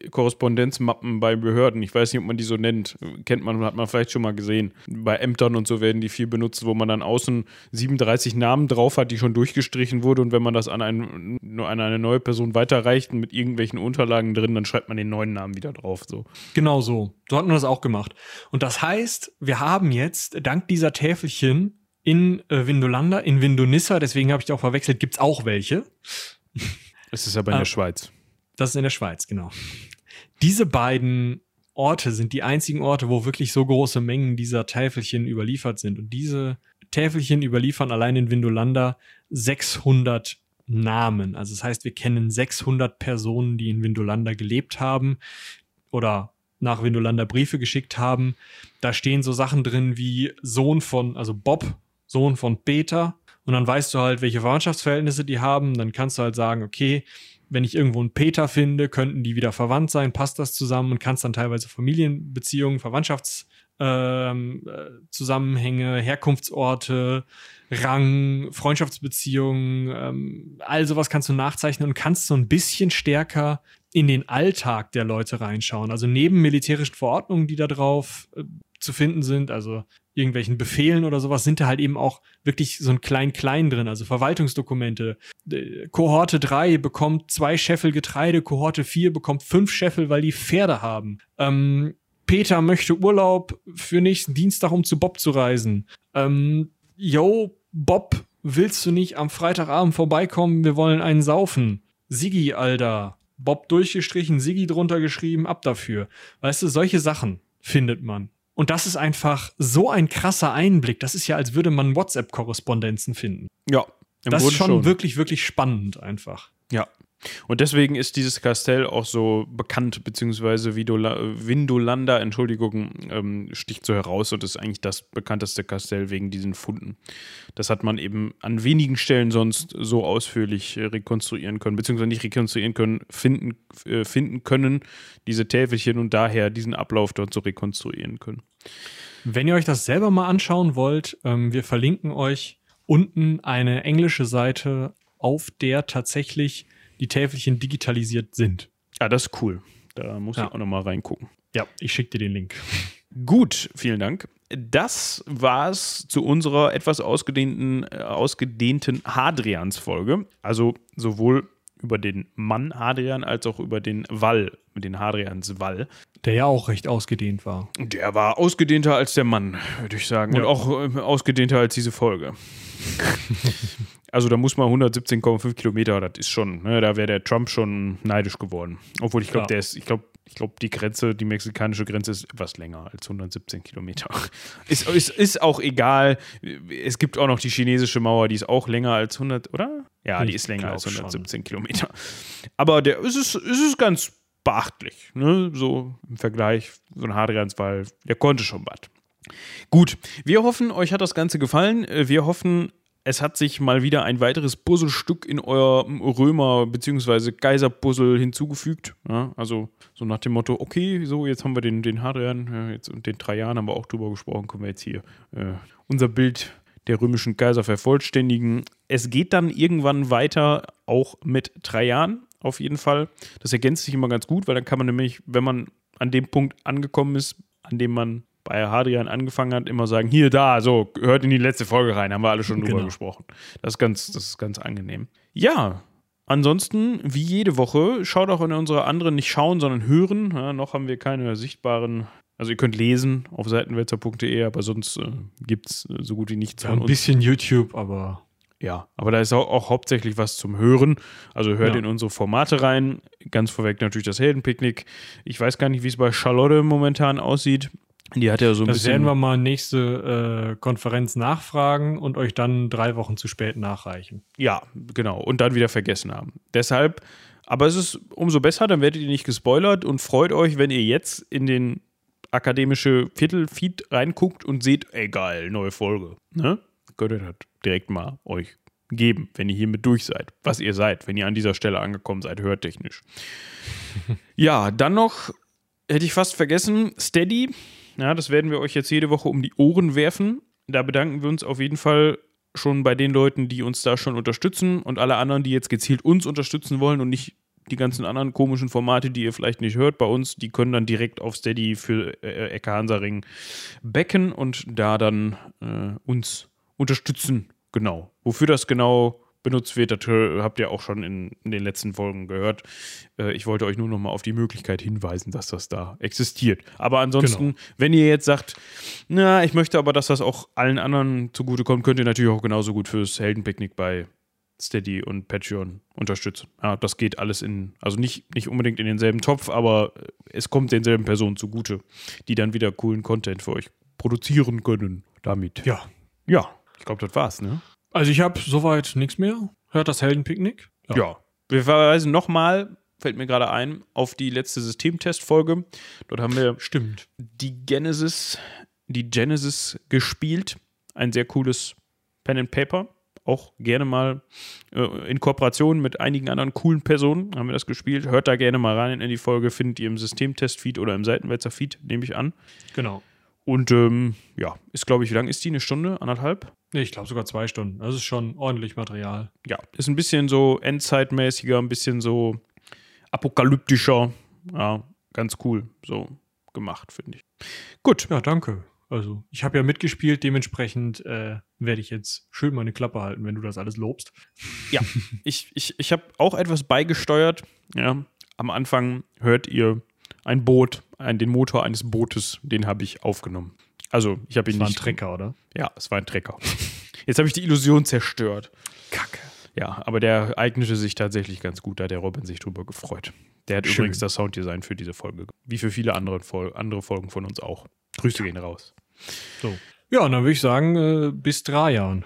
Korrespondenzmappen bei Behörden. Ich weiß nicht, ob man die so nennt. Kennt man, hat man vielleicht schon mal gesehen. Bei Ämtern und so werden die viel benutzt, wo man dann außen 37 Namen drauf hat, die schon durchgestrichen wurde. Und wenn man das an, ein, an eine neue Person weiterreicht mit irgendwelchen Unterlagen drin, dann schreibt man den neuen Namen wieder drauf. So. Genau so. So hat man das auch gemacht. Und das heißt, wir haben jetzt dank dieser Täfelchen in äh, Vindolanda, in Vindonissa, deswegen habe ich die auch verwechselt, gibt es auch welche. Es ist aber in der ah. Schweiz. Das ist in der Schweiz, genau. Diese beiden Orte sind die einzigen Orte, wo wirklich so große Mengen dieser Täfelchen überliefert sind. Und diese Täfelchen überliefern allein in Vindolanda 600 Namen. Also das heißt, wir kennen 600 Personen, die in Vindolanda gelebt haben oder nach Vindolanda Briefe geschickt haben. Da stehen so Sachen drin wie Sohn von, also Bob Sohn von Peter. Und dann weißt du halt, welche Verwandtschaftsverhältnisse die haben. Dann kannst du halt sagen, okay, wenn ich irgendwo einen Peter finde, könnten die wieder verwandt sein, passt das zusammen und kannst dann teilweise Familienbeziehungen, Verwandtschaftszusammenhänge, ähm, Herkunftsorte, Rang, Freundschaftsbeziehungen, ähm, all sowas kannst du nachzeichnen und kannst so ein bisschen stärker in den Alltag der Leute reinschauen. Also neben militärischen Verordnungen, die da drauf äh, zu finden sind, also irgendwelchen Befehlen oder sowas, sind da halt eben auch wirklich so ein Klein-Klein drin, also Verwaltungsdokumente. Kohorte 3 bekommt zwei Scheffel Getreide, Kohorte 4 bekommt fünf Scheffel, weil die Pferde haben. Ähm, Peter möchte Urlaub für nächsten Dienstag, um zu Bob zu reisen. Ähm, yo, Bob, willst du nicht am Freitagabend vorbeikommen? Wir wollen einen saufen. Sigi, Alter. Bob durchgestrichen, Sigi drunter geschrieben, ab dafür. Weißt du, solche Sachen findet man. Und das ist einfach so ein krasser Einblick. Das ist ja, als würde man WhatsApp-Korrespondenzen finden. Ja. das ist schon, schon wirklich, wirklich spannend einfach. Ja. Und deswegen ist dieses Kastell auch so bekannt, beziehungsweise Vindolanda, Entschuldigung, ähm, sticht so heraus und ist eigentlich das bekannteste Kastell wegen diesen Funden. Das hat man eben an wenigen Stellen sonst so ausführlich äh, rekonstruieren können, beziehungsweise nicht rekonstruieren können, finden, äh, finden können, diese Täfelchen und daher diesen Ablauf dort so rekonstruieren können. Wenn ihr euch das selber mal anschauen wollt, ähm, wir verlinken euch unten eine englische Seite, auf der tatsächlich die Täfelchen digitalisiert sind. Ja, das ist cool. Da muss ja. ich auch nochmal reingucken. Ja, ich schicke dir den Link. Gut, vielen Dank. Das war's zu unserer etwas ausgedehnten, äh, ausgedehnten Hadrians-Folge. Also sowohl über den Mann Hadrian als auch über den Wall, den Hadrians Wall. Der ja auch recht ausgedehnt war. Der war ausgedehnter als der Mann, würde ich sagen. Ja. Und auch äh, ausgedehnter als diese Folge. Also da muss man 117,5 Kilometer, das ist schon, ne, da wäre der Trump schon neidisch geworden. Obwohl ich glaube, der ist, ich glaube, ich glaube, die Grenze, die mexikanische Grenze ist etwas länger als 117 Kilometer. ist, ist, ist auch egal. Es gibt auch noch die chinesische Mauer, die ist auch länger als 100, oder? Ja, die ist länger als 117 schon. Kilometer. Aber der, es, ist, es ist ganz beachtlich. Ne? So im Vergleich, so ein Hadrianswall, der konnte schon was. Gut, wir hoffen, euch hat das Ganze gefallen. Wir hoffen, es hat sich mal wieder ein weiteres Puzzlestück in euer Römer- bzw. Geiser-Puzzle hinzugefügt. Ja, also so nach dem Motto, okay, so jetzt haben wir den, den Hadrian jetzt, und den Trajan haben wir auch drüber gesprochen, können wir jetzt hier äh, unser Bild der römischen Kaiser vervollständigen. Es geht dann irgendwann weiter auch mit Trajan auf jeden Fall. Das ergänzt sich immer ganz gut, weil dann kann man nämlich, wenn man an dem Punkt angekommen ist, an dem man bei Hadrian angefangen hat, immer sagen, hier, da, so, hört in die letzte Folge rein, haben wir alle schon drüber genau. gesprochen. Das ist ganz, das ist ganz angenehm. Ja, ansonsten, wie jede Woche, schaut auch in unsere anderen, nicht schauen, sondern hören. Ja, noch haben wir keine sichtbaren also ihr könnt lesen auf seitenwälzer.de, aber sonst äh, gibt es äh, so gut wie nichts ja, Ein bisschen YouTube, aber. Ja, aber da ist auch, auch hauptsächlich was zum Hören. Also hört ja. in unsere Formate rein. Ganz vorweg natürlich das Heldenpicknick. Ich weiß gar nicht, wie es bei Charlotte momentan aussieht. Die hat ja so ein das bisschen. werden wir mal nächste äh, Konferenz nachfragen und euch dann drei Wochen zu spät nachreichen. Ja, genau. Und dann wieder vergessen haben. Deshalb, aber es ist umso besser, dann werdet ihr nicht gespoilert und freut euch, wenn ihr jetzt in den akademische Viertelfeed reinguckt und seht, ey geil, neue Folge. Ne? Könnt ihr das direkt mal euch geben, wenn ihr hiermit durch seid. Was ihr seid, wenn ihr an dieser Stelle angekommen seid, hörtechnisch. ja, dann noch, hätte ich fast vergessen, Steady ja, das werden wir euch jetzt jede Woche um die Ohren werfen. Da bedanken wir uns auf jeden Fall schon bei den Leuten, die uns da schon unterstützen und alle anderen, die jetzt gezielt uns unterstützen wollen und nicht die ganzen anderen komischen Formate, die ihr vielleicht nicht hört bei uns, die können dann direkt auf Steady für äh, Ecke Hansaring becken und da dann äh, uns unterstützen. Genau. Wofür das genau benutzt wird. Das habt ihr auch schon in, in den letzten Folgen gehört. Äh, ich wollte euch nur noch mal auf die Möglichkeit hinweisen, dass das da existiert. Aber ansonsten, genau. wenn ihr jetzt sagt, na, ich möchte aber, dass das auch allen anderen zugutekommt, könnt ihr natürlich auch genauso gut fürs Heldenpicknick bei Steady und Patreon unterstützen. Ja, das geht alles in, also nicht, nicht unbedingt in denselben Topf, aber es kommt denselben Personen zugute, die dann wieder coolen Content für euch produzieren können damit. Ja. Ja, ich glaube, das war's, ne? Also ich habe soweit nichts mehr. Hört das Heldenpicknick? Ja. ja. Wir verweisen nochmal, fällt mir gerade ein, auf die letzte Systemtest-Folge. Dort haben wir Stimmt. die Genesis, die Genesis gespielt. Ein sehr cooles Pen and Paper. Auch gerne mal äh, in Kooperation mit einigen anderen coolen Personen haben wir das gespielt. Hört da gerne mal rein in die Folge, findet ihr im Systemtest-Feed oder im Seitenwälzer-Feed, nehme ich an. Genau. Und ähm, ja, ist, glaube ich, wie lang ist die? Eine Stunde? Anderthalb? Nee, ich glaube sogar zwei Stunden. Das ist schon ordentlich Material. Ja, ist ein bisschen so endzeitmäßiger, ein bisschen so apokalyptischer. Ja, ganz cool so gemacht, finde ich. Gut. Ja, danke. Also, ich habe ja mitgespielt, dementsprechend äh, werde ich jetzt schön meine Klappe halten, wenn du das alles lobst. Ja, ich, ich, ich habe auch etwas beigesteuert. Ja, am Anfang hört ihr ein Boot, ein, den Motor eines Bootes, den habe ich aufgenommen. Also, ich habe ihn nicht. Es war ein Trecker, oder? Ja, es war ein Trecker. Jetzt habe ich die Illusion zerstört. Kacke. Ja, aber der eignete sich tatsächlich ganz gut, da hat der Robin sich drüber gefreut. Der hat Schön. übrigens das Sounddesign für diese Folge, wie für viele andere, Fol andere Folgen von uns auch. Grüße gehen raus. So. Ja, und dann würde ich sagen, äh, bis drei Jahren.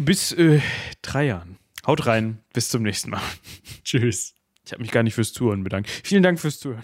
Bis äh, drei Jahren. Haut rein, bis zum nächsten Mal. Tschüss. Ich habe mich gar nicht fürs Zuhören bedankt. Vielen Dank fürs Zuhören.